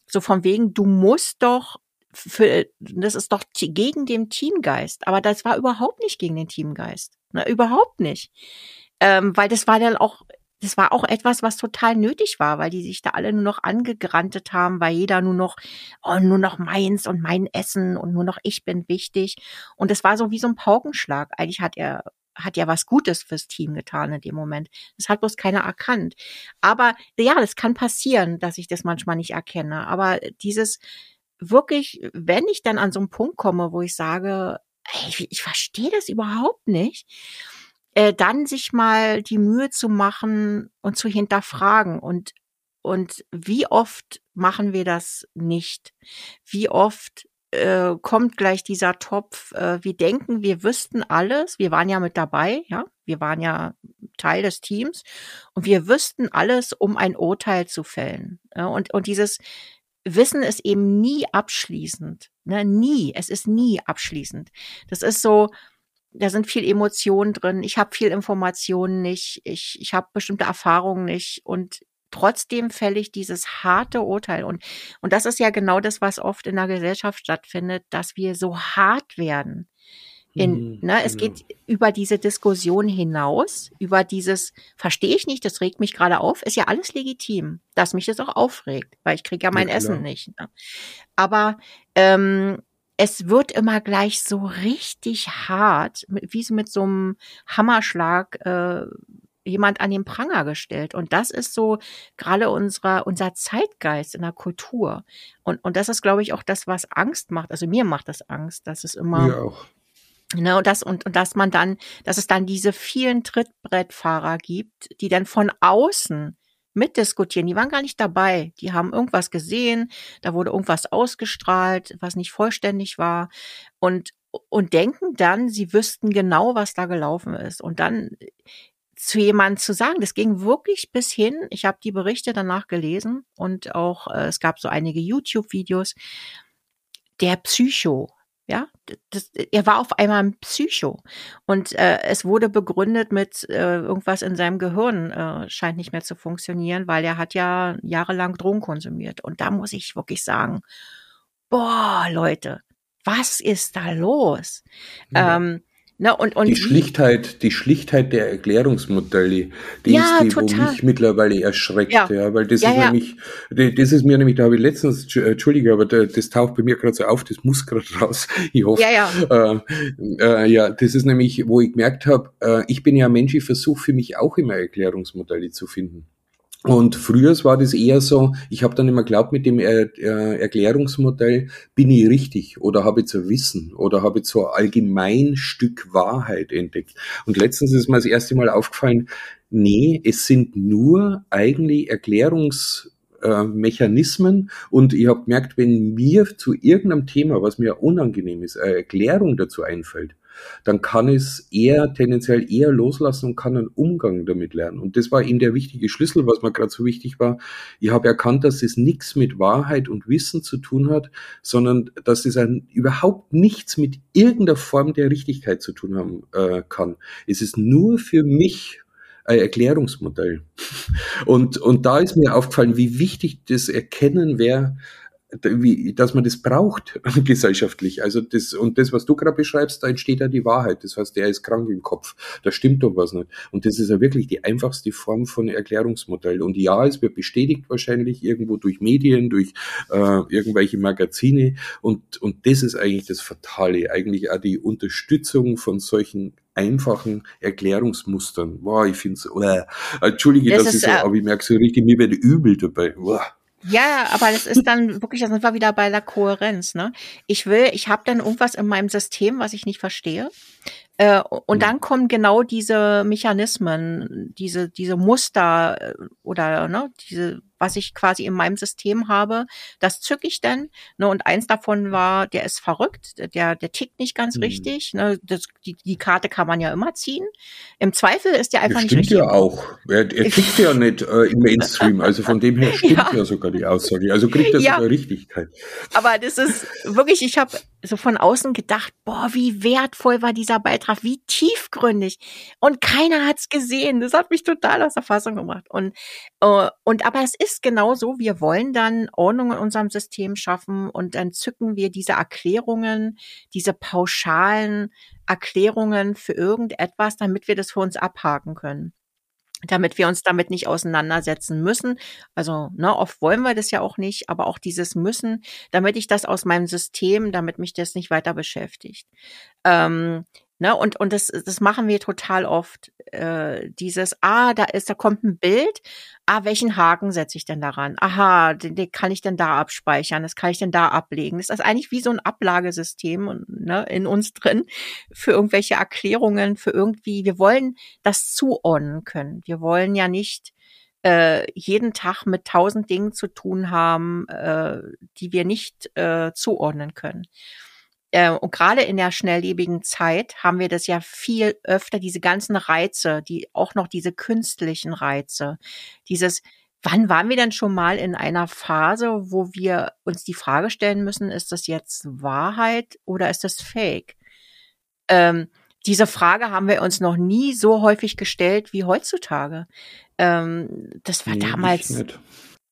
So von wegen, du musst doch für, das ist doch gegen den Teamgeist. Aber das war überhaupt nicht gegen den Teamgeist. Ne, überhaupt nicht. Ähm, weil das war dann auch, das war auch etwas, was total nötig war, weil die sich da alle nur noch angegrantet haben, weil jeder nur noch, oh, nur noch meins und mein Essen und nur noch ich bin wichtig. Und das war so wie so ein Paukenschlag. Eigentlich hat er hat ja was Gutes fürs Team getan in dem Moment. Das hat bloß keiner erkannt. Aber ja, das kann passieren, dass ich das manchmal nicht erkenne. Aber dieses wirklich, wenn ich dann an so einen Punkt komme, wo ich sage, ey, ich, ich verstehe das überhaupt nicht, äh, dann sich mal die Mühe zu machen und zu hinterfragen und und wie oft machen wir das nicht? Wie oft äh, kommt gleich dieser Topf, äh, wir denken, wir wüssten alles, wir waren ja mit dabei, ja, wir waren ja Teil des Teams. Und wir wüssten alles, um ein Urteil zu fällen. Ja, und, und dieses Wissen ist eben nie abschließend, ne, nie, es ist nie abschließend. Das ist so, da sind viel Emotionen drin, ich habe viel Informationen nicht, ich, ich habe bestimmte Erfahrungen nicht. Und trotzdem fälle ich dieses harte Urteil. Und, und das ist ja genau das, was oft in der Gesellschaft stattfindet, dass wir so hart werden. In, mhm, ne, es genau. geht über diese Diskussion hinaus, über dieses, verstehe ich nicht, das regt mich gerade auf, ist ja alles legitim, dass mich das auch aufregt, weil ich kriege ja mein ja, Essen nicht. Ne? Aber ähm, es wird immer gleich so richtig hart, wie so mit so einem Hammerschlag äh, jemand an den Pranger gestellt. Und das ist so gerade unserer, unser Zeitgeist in der Kultur. Und, und das ist, glaube ich, auch das, was Angst macht. Also mir macht das Angst, dass es immer. Mir auch. Ne, und das, und, und dass man dann, dass es dann diese vielen Trittbrettfahrer gibt, die dann von außen mitdiskutieren. Die waren gar nicht dabei. Die haben irgendwas gesehen, da wurde irgendwas ausgestrahlt, was nicht vollständig war. Und, und denken dann, sie wüssten genau, was da gelaufen ist. Und dann zu jemandem zu sagen. Das ging wirklich bis hin, ich habe die Berichte danach gelesen und auch äh, es gab so einige YouTube-Videos. Der Psycho, ja, das, er war auf einmal ein Psycho und äh, es wurde begründet mit äh, irgendwas in seinem Gehirn äh, scheint nicht mehr zu funktionieren, weil er hat ja jahrelang Drogen konsumiert und da muss ich wirklich sagen, boah Leute, was ist da los? Ja. Ähm, Ne, und, und die Schlichtheit, die Schlichtheit der Erklärungsmodelle, die ja, ist die, total. wo mich mittlerweile erschreckt, ja, ja weil das ja, ist nämlich, das ist mir nämlich, da habe ich letztens, entschuldige, aber das taucht bei mir gerade so auf, das muss gerade raus, ich hoffe. Ja, ja. Äh, äh, ja, das ist nämlich, wo ich gemerkt habe, äh, ich bin ja ein Mensch, ich versuche für mich auch immer Erklärungsmodelle zu finden. Und früher war das eher so, ich habe dann immer glaubt, mit dem er äh, Erklärungsmodell bin ich richtig oder habe ich so Wissen oder habe ich so allgemein Stück Wahrheit entdeckt. Und letztens ist mir das erste Mal aufgefallen, nee, es sind nur eigentlich Erklärungsmechanismen und ich habe gemerkt, wenn mir zu irgendeinem Thema, was mir unangenehm ist, eine Erklärung dazu einfällt, dann kann es eher tendenziell eher loslassen und kann einen Umgang damit lernen. Und das war eben der wichtige Schlüssel, was mir gerade so wichtig war. Ich habe erkannt, dass es nichts mit Wahrheit und Wissen zu tun hat, sondern dass es ein, überhaupt nichts mit irgendeiner Form der Richtigkeit zu tun haben äh, kann. Es ist nur für mich ein Erklärungsmodell. Und, und da ist mir aufgefallen, wie wichtig das Erkennen wäre, wie, dass man das braucht gesellschaftlich. Also das und das, was du gerade beschreibst, da entsteht ja die Wahrheit. Das heißt, der ist krank im Kopf. Da stimmt doch was nicht. Und das ist ja wirklich die einfachste Form von Erklärungsmodell. Und ja, es wird bestätigt wahrscheinlich irgendwo durch Medien, durch äh, irgendwelche Magazine. Und und das ist eigentlich das Fatale. Eigentlich auch die Unterstützung von solchen einfachen Erklärungsmustern. Boah, ich finde es, äh, entschuldige, das, das ist so, äh, aber ich merke so richtig, mir wird übel dabei. Boah. Ja, aber das ist dann wirklich, das sind wir wieder bei der Kohärenz. Ne? Ich will, ich habe dann irgendwas in meinem System, was ich nicht verstehe. Äh, und mhm. dann kommen genau diese Mechanismen, diese, diese Muster äh, oder ne, diese, was ich quasi in meinem System habe, das zücke ich dann. Ne, und eins davon war, der ist verrückt, der, der tickt nicht ganz mhm. richtig. Ne, das, die, die Karte kann man ja immer ziehen. Im Zweifel ist der einfach das nicht stimmt richtig. ja auch. Er, er tickt ja nicht äh, im Mainstream. Also von dem her stimmt ja, ja sogar die Aussage. Also kriegt er ja. sogar Richtigkeit. Aber das ist wirklich, ich habe so von außen gedacht, boah, wie wertvoll war dieser Beitrag, wie tiefgründig. Und keiner hat's gesehen. Das hat mich total aus der Fassung gemacht. Und, äh, und aber es ist genau so, wir wollen dann Ordnung in unserem System schaffen und dann zücken wir diese Erklärungen, diese pauschalen Erklärungen für irgendetwas, damit wir das für uns abhaken können damit wir uns damit nicht auseinandersetzen müssen. Also ne, oft wollen wir das ja auch nicht, aber auch dieses müssen, damit ich das aus meinem System, damit mich das nicht weiter beschäftigt. Ähm, Ne, und, und das, das machen wir total oft. Äh, dieses, ah, da ist, da kommt ein Bild, ah, welchen Haken setze ich denn daran? Aha, den, den kann ich denn da abspeichern, das kann ich denn da ablegen. Das ist eigentlich wie so ein Ablagesystem ne, in uns drin für irgendwelche Erklärungen, für irgendwie, wir wollen das zuordnen können. Wir wollen ja nicht äh, jeden Tag mit tausend Dingen zu tun haben, äh, die wir nicht äh, zuordnen können äh, und gerade in der schnelllebigen Zeit haben wir das ja viel öfter, diese ganzen Reize, die auch noch diese künstlichen Reize, dieses Wann waren wir denn schon mal in einer Phase, wo wir uns die Frage stellen müssen, ist das jetzt Wahrheit oder ist das Fake? Ähm, diese Frage haben wir uns noch nie so häufig gestellt wie heutzutage. Ähm, das war nee, damals.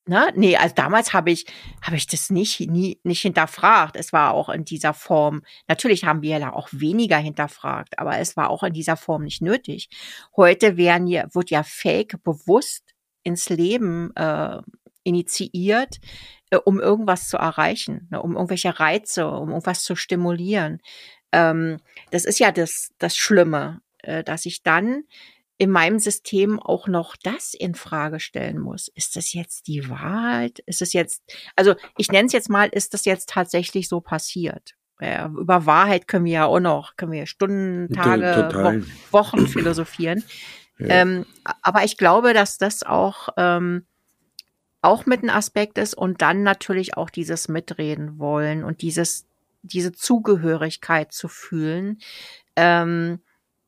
Ne? Nee, also damals habe ich, habe ich das nicht, nie, nicht hinterfragt. Es war auch in dieser Form, natürlich haben wir ja auch weniger hinterfragt, aber es war auch in dieser Form nicht nötig. Heute werden ja, wird ja Fake bewusst ins Leben äh, initiiert, äh, um irgendwas zu erreichen, ne? um irgendwelche Reize, um irgendwas zu stimulieren. Ähm, das ist ja das, das Schlimme, äh, dass ich dann in meinem System auch noch das in Frage stellen muss. Ist das jetzt die Wahrheit? Ist es jetzt, also ich nenne es jetzt mal, ist das jetzt tatsächlich so passiert? Ja, über Wahrheit können wir ja auch noch, können wir Stunden, Tage, Wo Wochen philosophieren. Ja. Ähm, aber ich glaube, dass das auch, ähm, auch mit ein Aspekt ist und dann natürlich auch dieses Mitreden wollen und dieses, diese Zugehörigkeit zu fühlen. Ähm,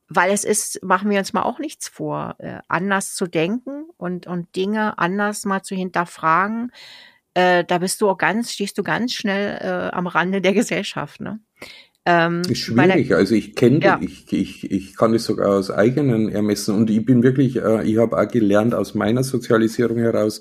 weil es ist, machen wir uns mal auch nichts vor, äh, anders zu denken und, und Dinge anders mal zu hinterfragen, äh, da bist du auch ganz, stehst du ganz schnell äh, am Rande der Gesellschaft, ne? Ähm, ist schwierig. Er, also ich kenne, ja. ich, ich, ich kann es sogar aus eigenen Ermessen und ich bin wirklich, äh, ich habe auch gelernt aus meiner Sozialisierung heraus,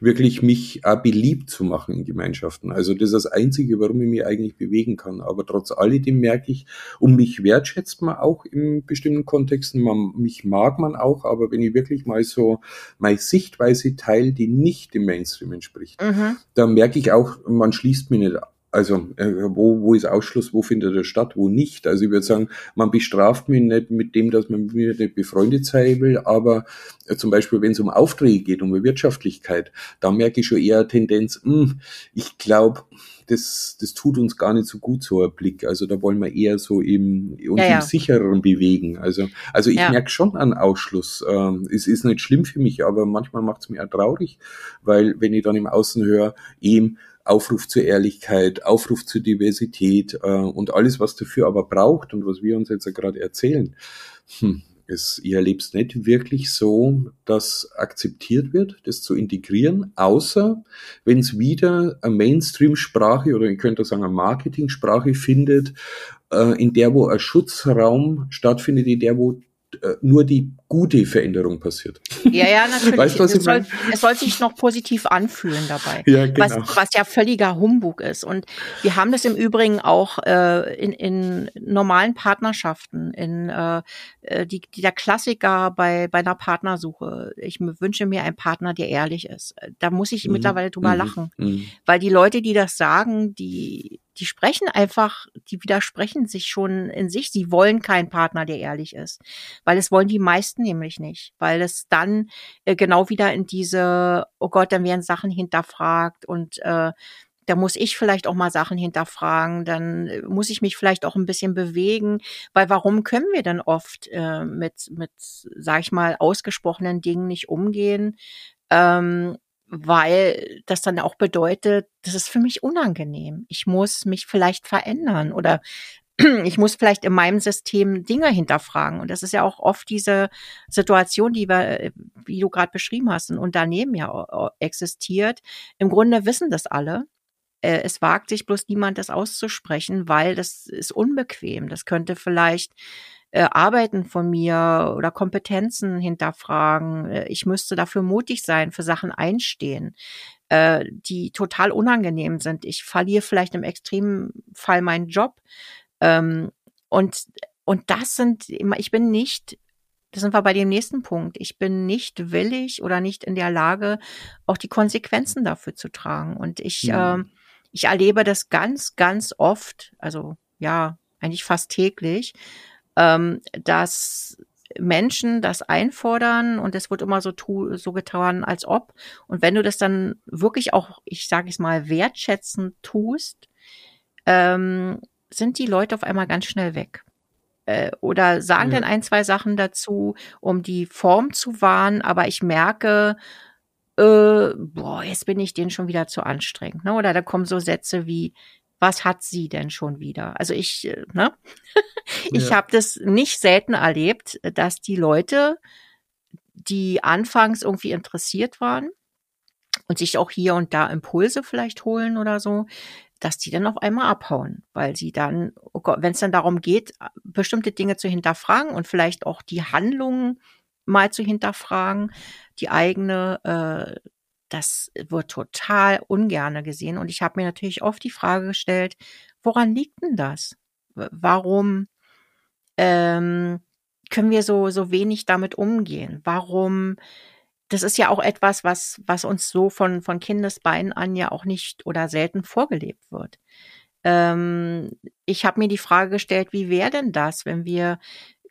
wirklich mich auch beliebt zu machen in Gemeinschaften. Also das ist das Einzige, warum ich mich eigentlich bewegen kann. Aber trotz alledem merke ich, um mich wertschätzt man auch in bestimmten Kontexten, man, mich mag man auch, aber wenn ich wirklich mal so meine Sichtweise teile, die nicht dem Mainstream entspricht, mhm. dann merke ich auch, man schließt mich nicht also äh, wo, wo ist Ausschluss, wo findet er statt, wo nicht. Also ich würde sagen, man bestraft mich nicht mit dem, dass man mit mir nicht befreundet sein will, aber äh, zum Beispiel, wenn es um Aufträge geht, um Wirtschaftlichkeit, da merke ich schon eher Tendenz, mh, hm, ich glaube, das, das tut uns gar nicht so gut, so ein Blick. Also da wollen wir eher so im, uns ja, ja. im sichereren bewegen. Also, also ich ja. merke schon einen Ausschluss. Ähm, es ist nicht schlimm für mich, aber manchmal macht es mich auch traurig, weil wenn ich dann im Außen höre, eben, Aufruf zur Ehrlichkeit, Aufruf zur Diversität äh, und alles, was dafür aber braucht und was wir uns jetzt gerade erzählen. Hm, es, ich erlebe es nicht wirklich so, dass akzeptiert wird, das zu integrieren, außer wenn es wieder eine Mainstream-Sprache oder ich könnte sagen eine Marketing-Sprache findet, äh, in der wo ein Schutzraum stattfindet, in der wo nur die gute Veränderung passiert. Ja, ja, natürlich. Weißt, was es, soll, es soll sich noch positiv anfühlen dabei. Ja, genau. was, was ja völliger Humbug ist. Und wir haben das im Übrigen auch äh, in, in normalen Partnerschaften, in äh, äh die, die der Klassiker bei, bei einer Partnersuche. Ich wünsche mir einen Partner, der ehrlich ist. Da muss ich mhm. mittlerweile drüber mhm. lachen. Mhm. Weil die Leute, die das sagen, die die sprechen einfach, die widersprechen sich schon in sich. Sie wollen keinen Partner, der ehrlich ist, weil es wollen die meisten nämlich nicht, weil es dann äh, genau wieder in diese, oh Gott, dann werden Sachen hinterfragt und äh, da muss ich vielleicht auch mal Sachen hinterfragen, dann äh, muss ich mich vielleicht auch ein bisschen bewegen, weil warum können wir denn oft äh, mit, mit, sag ich mal, ausgesprochenen Dingen nicht umgehen? Ähm, weil das dann auch bedeutet, das ist für mich unangenehm. Ich muss mich vielleicht verändern oder ich muss vielleicht in meinem System Dinge hinterfragen. Und das ist ja auch oft diese Situation, die wir, wie du gerade beschrieben hast, ein Unternehmen ja existiert. Im Grunde wissen das alle. Äh, es wagt sich bloß niemand, das auszusprechen, weil das ist unbequem. Das könnte vielleicht äh, Arbeiten von mir oder Kompetenzen hinterfragen. Äh, ich müsste dafür mutig sein, für Sachen einstehen, äh, die total unangenehm sind. Ich verliere vielleicht im extremen Fall meinen Job. Ähm, und, und das sind, ich bin nicht das sind wir bei dem nächsten Punkt. Ich bin nicht willig oder nicht in der Lage, auch die Konsequenzen dafür zu tragen. Und ich, ja. äh, ich erlebe das ganz, ganz oft, also ja, eigentlich fast täglich, ähm, dass Menschen das einfordern und es wird immer so, tu, so getan, als ob. Und wenn du das dann wirklich auch, ich sage es mal, wertschätzend tust, ähm, sind die Leute auf einmal ganz schnell weg. Äh, oder sagen ja. dann ein, zwei Sachen dazu, um die Form zu wahren, aber ich merke, äh, boah, jetzt bin ich denen schon wieder zu anstrengend. Ne? Oder da kommen so Sätze wie, was hat sie denn schon wieder? Also ich, äh, ne? ich ja. habe das nicht selten erlebt, dass die Leute, die anfangs irgendwie interessiert waren und sich auch hier und da Impulse vielleicht holen oder so, dass die dann auf einmal abhauen, weil sie dann, oh wenn es dann darum geht, bestimmte Dinge zu hinterfragen und vielleicht auch die Handlungen mal zu hinterfragen, die eigene, äh, das wird total ungerne gesehen. Und ich habe mir natürlich oft die Frage gestellt, woran liegt denn das? Warum ähm, können wir so, so wenig damit umgehen? Warum das ist ja auch etwas, was, was uns so von, von Kindesbeinen an ja auch nicht oder selten vorgelebt wird. Ähm, ich habe mir die Frage gestellt, wie wäre denn das, wenn wir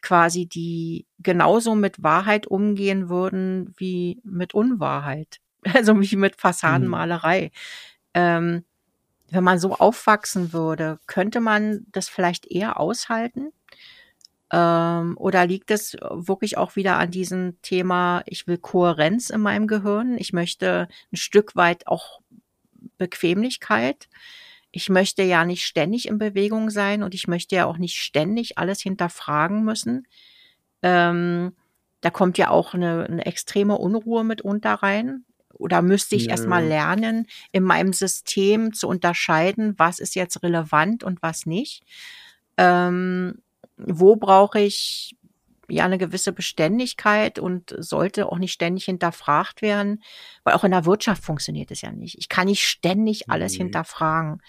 quasi die genauso mit Wahrheit umgehen würden wie mit Unwahrheit? Also wie mit Fassadenmalerei. Mhm. Ähm, wenn man so aufwachsen würde, könnte man das vielleicht eher aushalten? Ähm, oder liegt es wirklich auch wieder an diesem Thema, ich will Kohärenz in meinem Gehirn, ich möchte ein Stück weit auch Bequemlichkeit. Ich möchte ja nicht ständig in Bewegung sein und ich möchte ja auch nicht ständig alles hinterfragen müssen. Ähm, da kommt ja auch eine, eine extreme Unruhe mitunter rein. Oder müsste ich erstmal lernen, in meinem System zu unterscheiden, was ist jetzt relevant und was nicht. Ähm, wo brauche ich ja eine gewisse Beständigkeit und sollte auch nicht ständig hinterfragt werden, weil auch in der Wirtschaft funktioniert es ja nicht. Ich kann nicht ständig alles nee. hinterfragen.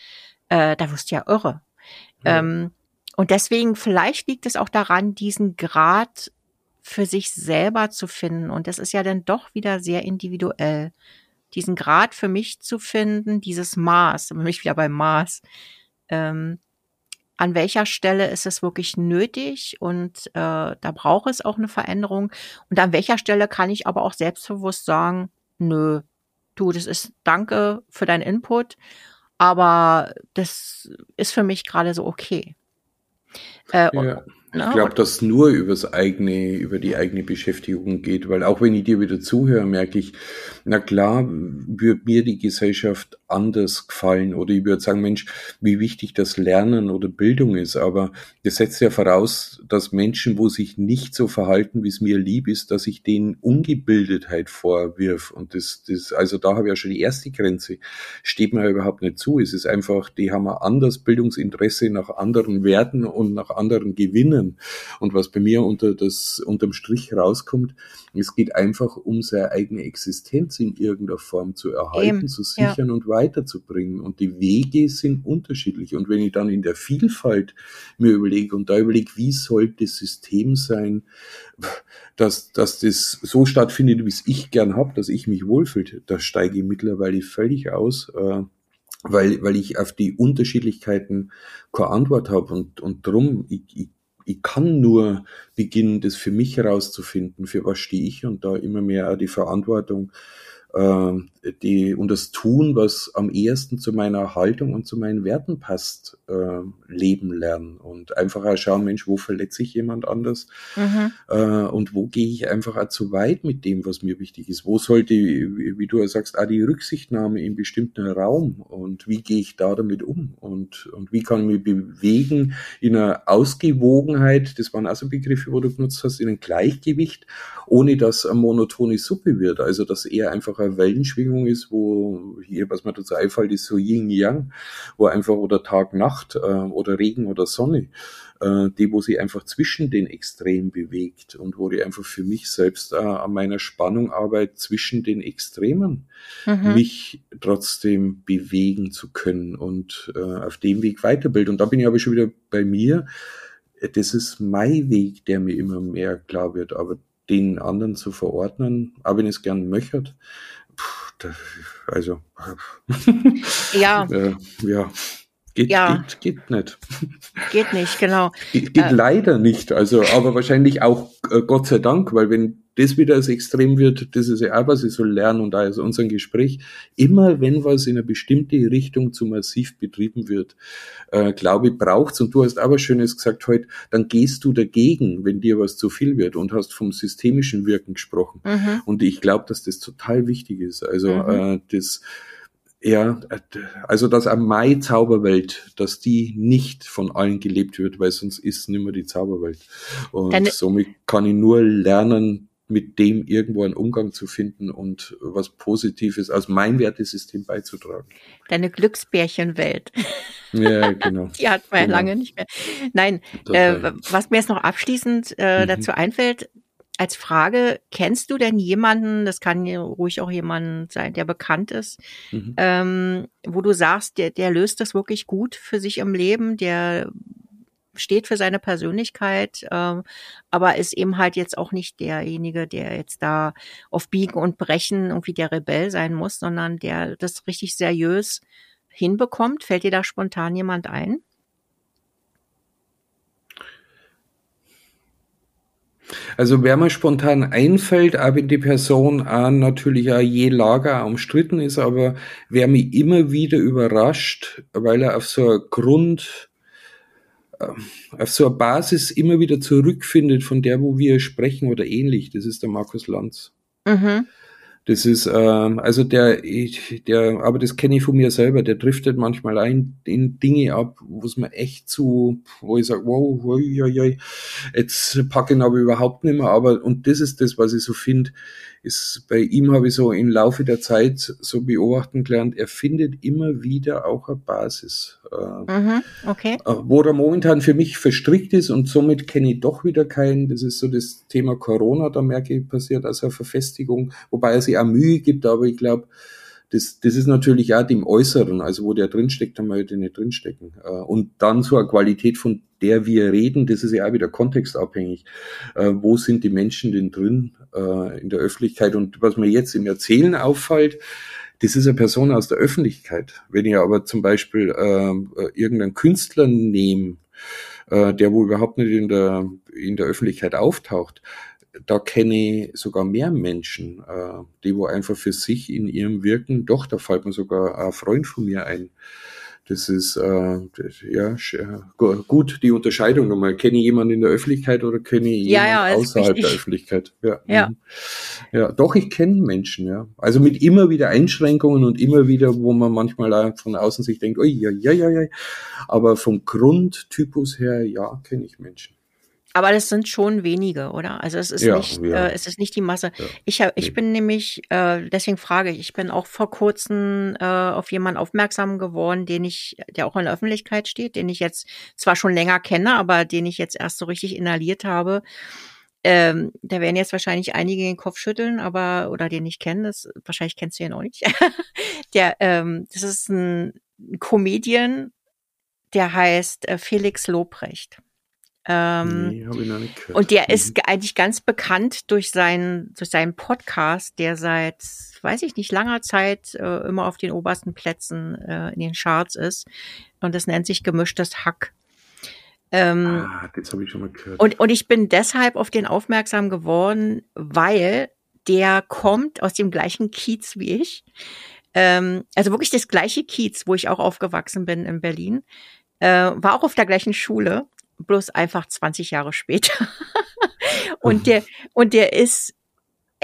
Äh, da wirst du ja irre. Ja. Ähm, und deswegen, vielleicht liegt es auch daran, diesen Grad für sich selber zu finden. Und das ist ja dann doch wieder sehr individuell. Diesen Grad für mich zu finden, dieses Maß, mich wieder beim Maß. Ähm, an welcher Stelle ist es wirklich nötig und äh, da braucht es auch eine Veränderung. Und an welcher Stelle kann ich aber auch selbstbewusst sagen, nö, du, das ist danke für deinen Input, aber das ist für mich gerade so okay. Äh, ja. Ich glaube, dass nur übers eigene, über die eigene Beschäftigung geht, weil auch wenn ich dir wieder zuhöre, merke ich, na klar, würde mir die Gesellschaft anders gefallen oder ich würde sagen, Mensch, wie wichtig das Lernen oder Bildung ist, aber das setzt ja voraus, dass Menschen, wo sich nicht so verhalten, wie es mir lieb ist, dass ich denen Ungebildetheit vorwirf. Und das, das, also da habe ich ja schon die erste Grenze, steht mir ja überhaupt nicht zu. Es ist einfach, die haben ein anderes Bildungsinteresse nach anderen Werten und nach anderen Gewinnen Lernen. Und was bei mir unter das, unterm Strich rauskommt, es geht einfach um seine eigene Existenz in irgendeiner Form zu erhalten, Eben, zu sichern ja. und weiterzubringen. Und die Wege sind unterschiedlich. Und wenn ich dann in der Vielfalt mir überlege und da überlege, wie soll das System sein, dass, dass das so stattfindet, wie es ich gern habe, dass ich mich wohlfühle, da steige ich mittlerweile völlig aus. Äh, weil, weil ich auf die Unterschiedlichkeiten keine Antwort habe und, und drum, ich, ich ich kann nur beginnen, das für mich herauszufinden, für was stehe ich und da immer mehr die Verantwortung äh, die, und das Tun, was am ehesten zu meiner Haltung und zu meinen Werten passt, äh, leben lernen und einfach auch schauen, Mensch, wo verletze ich jemand anders mhm. äh, und wo gehe ich einfach auch zu weit mit dem, was mir wichtig ist. Wo sollte, wie, wie du sagst, auch die Rücksichtnahme in bestimmten Raum und wie gehe ich da damit um und, und wie kann ich mich bewegen in einer Ausgewogenheit, das waren also Begriffe, wo du genutzt hast, in ein Gleichgewicht, ohne dass eine monotone Suppe wird, also dass eher einfach eine Wellenschwingung ist, wo hier, was mir dazu einfällt, ist so Yin-Yang, wo einfach oder Tag-Nacht äh, oder Regen oder Sonne, äh, die, wo sie einfach zwischen den Extremen bewegt und wo ich einfach für mich selbst äh, an meiner Spannung arbeite, zwischen den Extremen, mhm. mich trotzdem bewegen zu können und äh, auf dem Weg weiterbilden. Und da bin ich aber schon wieder bei mir. Das ist mein Weg, der mir immer mehr klar wird, aber den anderen zu verordnen, auch wenn es gern also ja, äh, ja. Geht, ja. geht, geht nicht. Geht nicht, genau. Geht, geht äh, leider nicht. Also, aber wahrscheinlich auch äh, Gott sei Dank, weil wenn das wieder als extrem wird, das ist ja auch, was ich so lernen und da ist unser Gespräch. Immer wenn was in eine bestimmte Richtung zu massiv betrieben wird, äh, glaube ich, braucht's. Und du hast aber Schönes gesagt heute, dann gehst du dagegen, wenn dir was zu viel wird und hast vom systemischen Wirken gesprochen. Mhm. Und ich glaube, dass das total wichtig ist. Also, mhm. äh, das, ja, also dass eine Mai-Zauberwelt, dass die nicht von allen gelebt wird, weil sonst ist nicht mehr die Zauberwelt. Und Deine somit kann ich nur lernen, mit dem irgendwo einen Umgang zu finden und was Positives aus meinem Wertesystem beizutragen. Deine Glücksbärchenwelt. Ja, genau. Die hat man genau. ja lange nicht mehr. Nein, äh, was mir jetzt noch abschließend äh, mhm. dazu einfällt, als Frage, kennst du denn jemanden, das kann ruhig auch jemand sein, der bekannt ist, mhm. ähm, wo du sagst, der, der löst das wirklich gut für sich im Leben, der steht für seine Persönlichkeit, ähm, aber ist eben halt jetzt auch nicht derjenige, der jetzt da auf Biegen und Brechen irgendwie der Rebell sein muss, sondern der das richtig seriös hinbekommt. Fällt dir da spontan jemand ein? Also wer mir spontan einfällt, wenn die Person auch natürlich auch je Lager umstritten ist, aber wer mich immer wieder überrascht, weil er auf so Grund, auf so eine Basis immer wieder zurückfindet, von der, wo wir sprechen oder ähnlich, das ist der Markus Lanz. Mhm. Das ist, ähm, also der, ich, der, aber das kenne ich von mir selber, der driftet manchmal ein in Dinge ab, wo es mir echt zu, wo ich sage, wow, oi, oi, oi, jetzt packe ich ihn aber überhaupt nicht mehr, aber, und das ist das, was ich so finde, ist, bei ihm habe ich so im Laufe der Zeit so beobachten gelernt, er findet immer wieder auch eine Basis. Äh, mhm, okay. Äh, wo er momentan für mich verstrickt ist und somit kenne ich doch wieder keinen. Das ist so das Thema Corona, da merke ich, passiert also eine Verfestigung, wobei er sich auch Mühe gibt, aber ich glaube, das, das ist natürlich auch dem Äußeren, also wo der drinsteckt, da möchte nicht drinstecken. Äh, und dann so eine Qualität, von der wir reden, das ist ja auch wieder kontextabhängig. Wo sind die Menschen denn drin in der Öffentlichkeit? Und was mir jetzt im Erzählen auffällt, das ist eine Person aus der Öffentlichkeit. Wenn ich aber zum Beispiel äh, irgendeinen Künstler nehme, äh, der wo überhaupt nicht in der, in der Öffentlichkeit auftaucht, da kenne ich sogar mehr Menschen, äh, die wo einfach für sich in ihrem Wirken, doch, da fällt mir sogar ein Freund von mir ein, das ist äh, ja gut die Unterscheidung nochmal. Kenne ich jemanden in der Öffentlichkeit oder kenne ich ja, jemanden ja, außerhalb der Öffentlichkeit? Ja, ja. Mhm. ja doch, ich kenne Menschen, ja. Also mit immer wieder Einschränkungen und immer wieder, wo man manchmal von außen sich denkt, oh ja, ja, ja, ja. Aber vom Grundtypus her, ja, kenne ich Menschen. Aber das sind schon wenige, oder? Also es ist ja, nicht, ja. Äh, es ist nicht die Masse. Ja. Ich hab, ich bin nämlich, äh, deswegen frage ich, ich bin auch vor kurzem äh, auf jemanden aufmerksam geworden, den ich, der auch in der Öffentlichkeit steht, den ich jetzt zwar schon länger kenne, aber den ich jetzt erst so richtig inhaliert habe. Ähm, da werden jetzt wahrscheinlich einige den Kopf schütteln, aber oder den ich kenne, das wahrscheinlich kennst du ihn auch nicht. der, ähm, das ist ein Comedian, der heißt äh, Felix Lobrecht. Ähm, nee, hab ich noch nicht gehört. Und der mhm. ist eigentlich ganz bekannt durch seinen, durch seinen Podcast, der seit, weiß ich nicht, langer Zeit äh, immer auf den obersten Plätzen äh, in den Charts ist. Und das nennt sich gemischtes Hack. Ähm, ah, das habe ich schon mal gehört. Und, und ich bin deshalb auf den aufmerksam geworden, weil der kommt aus dem gleichen Kiez wie ich. Ähm, also wirklich das gleiche Kiez, wo ich auch aufgewachsen bin in Berlin. Äh, war auch auf der gleichen Schule bloß einfach 20 Jahre später. und mhm. der und der ist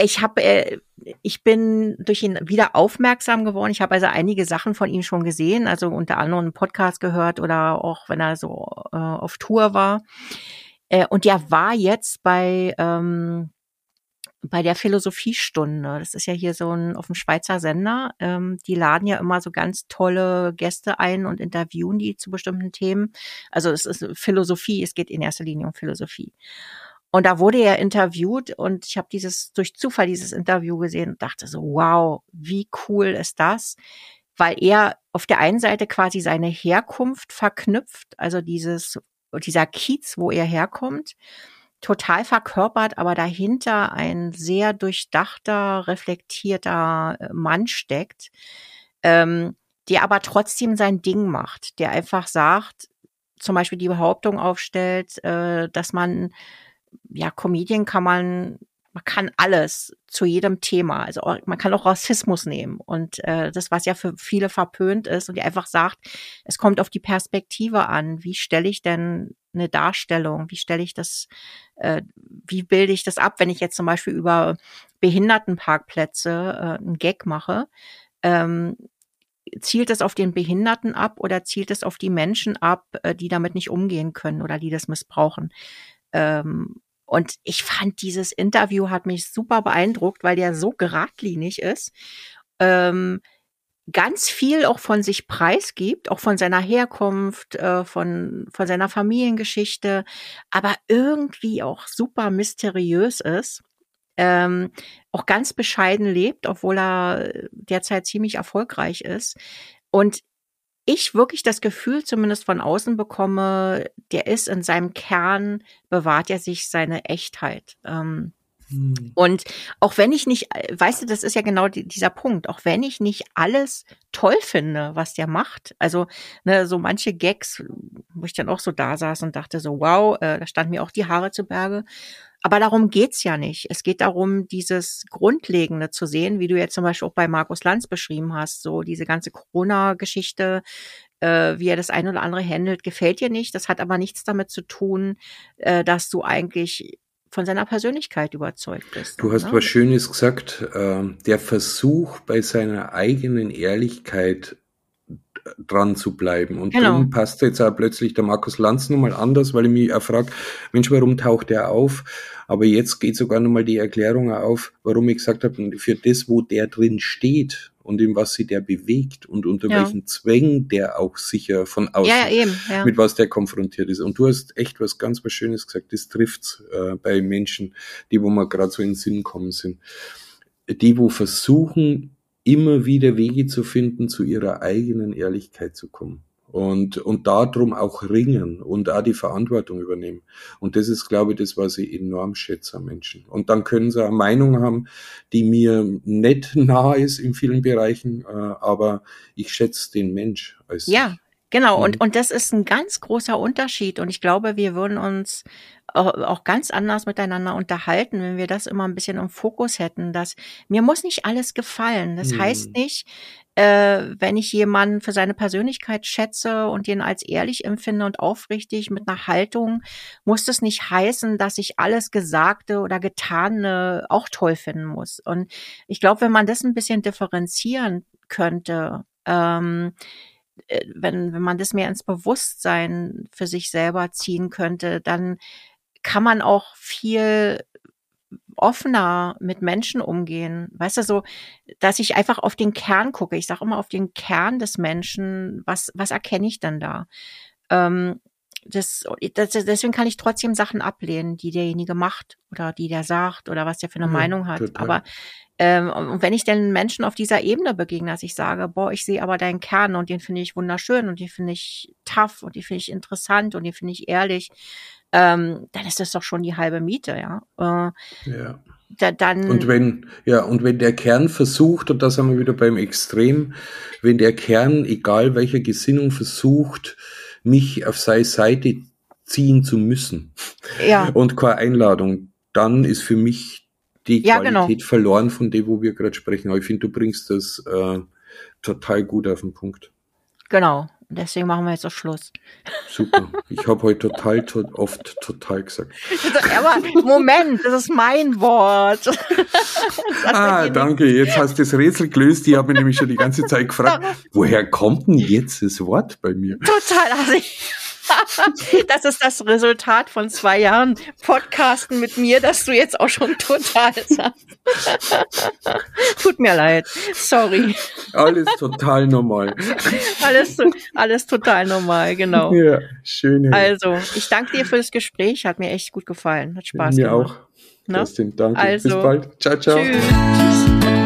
ich habe äh, ich bin durch ihn wieder aufmerksam geworden. Ich habe also einige Sachen von ihm schon gesehen, also unter anderem einen Podcast gehört oder auch wenn er so äh, auf Tour war. Äh, und der war jetzt bei ähm, bei der Philosophiestunde. Das ist ja hier so ein auf dem Schweizer Sender. Ähm, die laden ja immer so ganz tolle Gäste ein und interviewen die zu bestimmten Themen. Also es ist Philosophie, es geht in erster Linie um Philosophie. Und da wurde er interviewt und ich habe dieses durch Zufall dieses Interview gesehen und dachte so, wow, wie cool ist das? Weil er auf der einen Seite quasi seine Herkunft verknüpft, also dieses dieser Kiez, wo er herkommt total verkörpert, aber dahinter ein sehr durchdachter, reflektierter äh, Mann steckt, ähm, der aber trotzdem sein Ding macht, der einfach sagt, zum Beispiel die Behauptung aufstellt, äh, dass man, ja, Comedian kann man man kann alles zu jedem Thema. Also man kann auch Rassismus nehmen und äh, das, was ja für viele verpönt ist und die einfach sagt, es kommt auf die Perspektive an. Wie stelle ich denn eine Darstellung? Wie stelle ich das, äh, wie bilde ich das ab, wenn ich jetzt zum Beispiel über Behindertenparkplätze äh, einen Gag mache? Ähm, zielt es auf den Behinderten ab oder zielt es auf die Menschen ab, äh, die damit nicht umgehen können oder die das missbrauchen? Ähm, Und ich fand dieses Interview hat mich super beeindruckt, weil der so geradlinig ist. Ähm, ganz viel auch von sich preisgibt, auch von seiner Herkunft, äh, von, von seiner Familiengeschichte, aber irgendwie auch super mysteriös ist. Ähm, auch ganz bescheiden lebt, obwohl er derzeit ziemlich erfolgreich ist. Und ich wirklich das Gefühl zumindest von außen bekomme, der ist in seinem Kern, bewahrt er sich seine Echtheit. Ähm, hm. Und auch wenn ich nicht, weißt du, das ist ja genau dieser Punkt, auch wenn ich nicht alles toll finde, was der macht, also ne, so manche Gags, wo ich dann auch so da saß und dachte so, wow, äh, da stand mir auch die Haare zu Berge. Aber darum geht's ja nicht. Es geht darum, dieses Grundlegende zu sehen, wie du jetzt zum Beispiel auch bei Markus Lanz beschrieben hast, so diese ganze Corona-Geschichte, äh, wie er das eine oder andere handelt, gefällt dir nicht. Das hat aber nichts damit zu tun, äh, dass du eigentlich von seiner Persönlichkeit überzeugt bist. Du hast ne? was Schönes gesagt. Äh, der Versuch bei seiner eigenen Ehrlichkeit dran zu bleiben. Und genau. dann passt jetzt auch plötzlich der Markus Lanz nochmal anders, weil ich mich auch frage, Mensch, warum taucht er auf? Aber jetzt geht sogar nochmal die Erklärung auf, warum ich gesagt habe, für das, wo der drin steht und in was sie der bewegt und unter ja. welchen Zwängen der auch sicher von außen, ja, eben, ja. mit was der konfrontiert ist. Und du hast echt was ganz was Schönes gesagt, das trifft äh, bei Menschen, die wo mal gerade so in den Sinn kommen sind. Die, wo versuchen, immer wieder Wege zu finden, zu ihrer eigenen Ehrlichkeit zu kommen. Und, und darum auch ringen und auch die Verantwortung übernehmen. Und das ist, glaube ich, das, was ich enorm schätze an Menschen. Und dann können sie eine Meinung haben, die mir nicht nah ist in vielen Bereichen, äh, aber ich schätze den Mensch als. Ja, genau. Und, und das ist ein ganz großer Unterschied. Und ich glaube, wir würden uns auch ganz anders miteinander unterhalten, wenn wir das immer ein bisschen im Fokus hätten, dass mir muss nicht alles gefallen. Das hm. heißt nicht, äh, wenn ich jemanden für seine Persönlichkeit schätze und ihn als ehrlich empfinde und aufrichtig mit einer Haltung, muss das nicht heißen, dass ich alles Gesagte oder Getane auch toll finden muss. Und ich glaube, wenn man das ein bisschen differenzieren könnte, ähm, äh, wenn, wenn man das mehr ins Bewusstsein für sich selber ziehen könnte, dann kann man auch viel offener mit Menschen umgehen. Weißt du, so, dass ich einfach auf den Kern gucke. Ich sage immer auf den Kern des Menschen. Was, was erkenne ich denn da? Ähm, das, das, deswegen kann ich trotzdem Sachen ablehnen, die derjenige macht oder die der sagt oder was der für eine ja, Meinung hat. Total. Aber ähm, und wenn ich den Menschen auf dieser Ebene begegne, dass ich sage, boah, ich sehe aber deinen Kern und den finde ich wunderschön und den finde ich tough und den finde ich interessant und den finde ich ehrlich, ähm, dann ist das doch schon die halbe Miete, ja. Äh, ja. Da, dann und wenn, ja, und wenn der Kern versucht, und da sind wir wieder beim Extrem, wenn der Kern, egal welcher Gesinnung, versucht, mich auf seine Seite ziehen zu müssen ja. und keine Einladung, dann ist für mich die ja, genau. Qualität genau. verloren von dem, wo wir gerade sprechen. Aber ich finde, du bringst das äh, total gut auf den Punkt. Genau. Deswegen machen wir jetzt auch Schluss. Super. Ich habe heute total to oft total gesagt. Aber Moment, das ist mein Wort. ah, danke. Jetzt hast du das Rätsel gelöst. Ich habe mich nämlich schon die ganze Zeit gefragt, woher kommt denn jetzt das Wort bei mir? Total. Also ich das ist das Resultat von zwei Jahren Podcasten mit mir, dass du jetzt auch schon total sagst. Tut mir leid. Sorry. Alles total normal. Alles, alles total normal, genau. Ja, schön. Also, ich danke dir für das Gespräch. Hat mir echt gut gefallen. Hat Spaß mir gemacht. Mir auch. Ne? Justin, danke. Also, Bis bald. Ciao, ciao. Tschüss.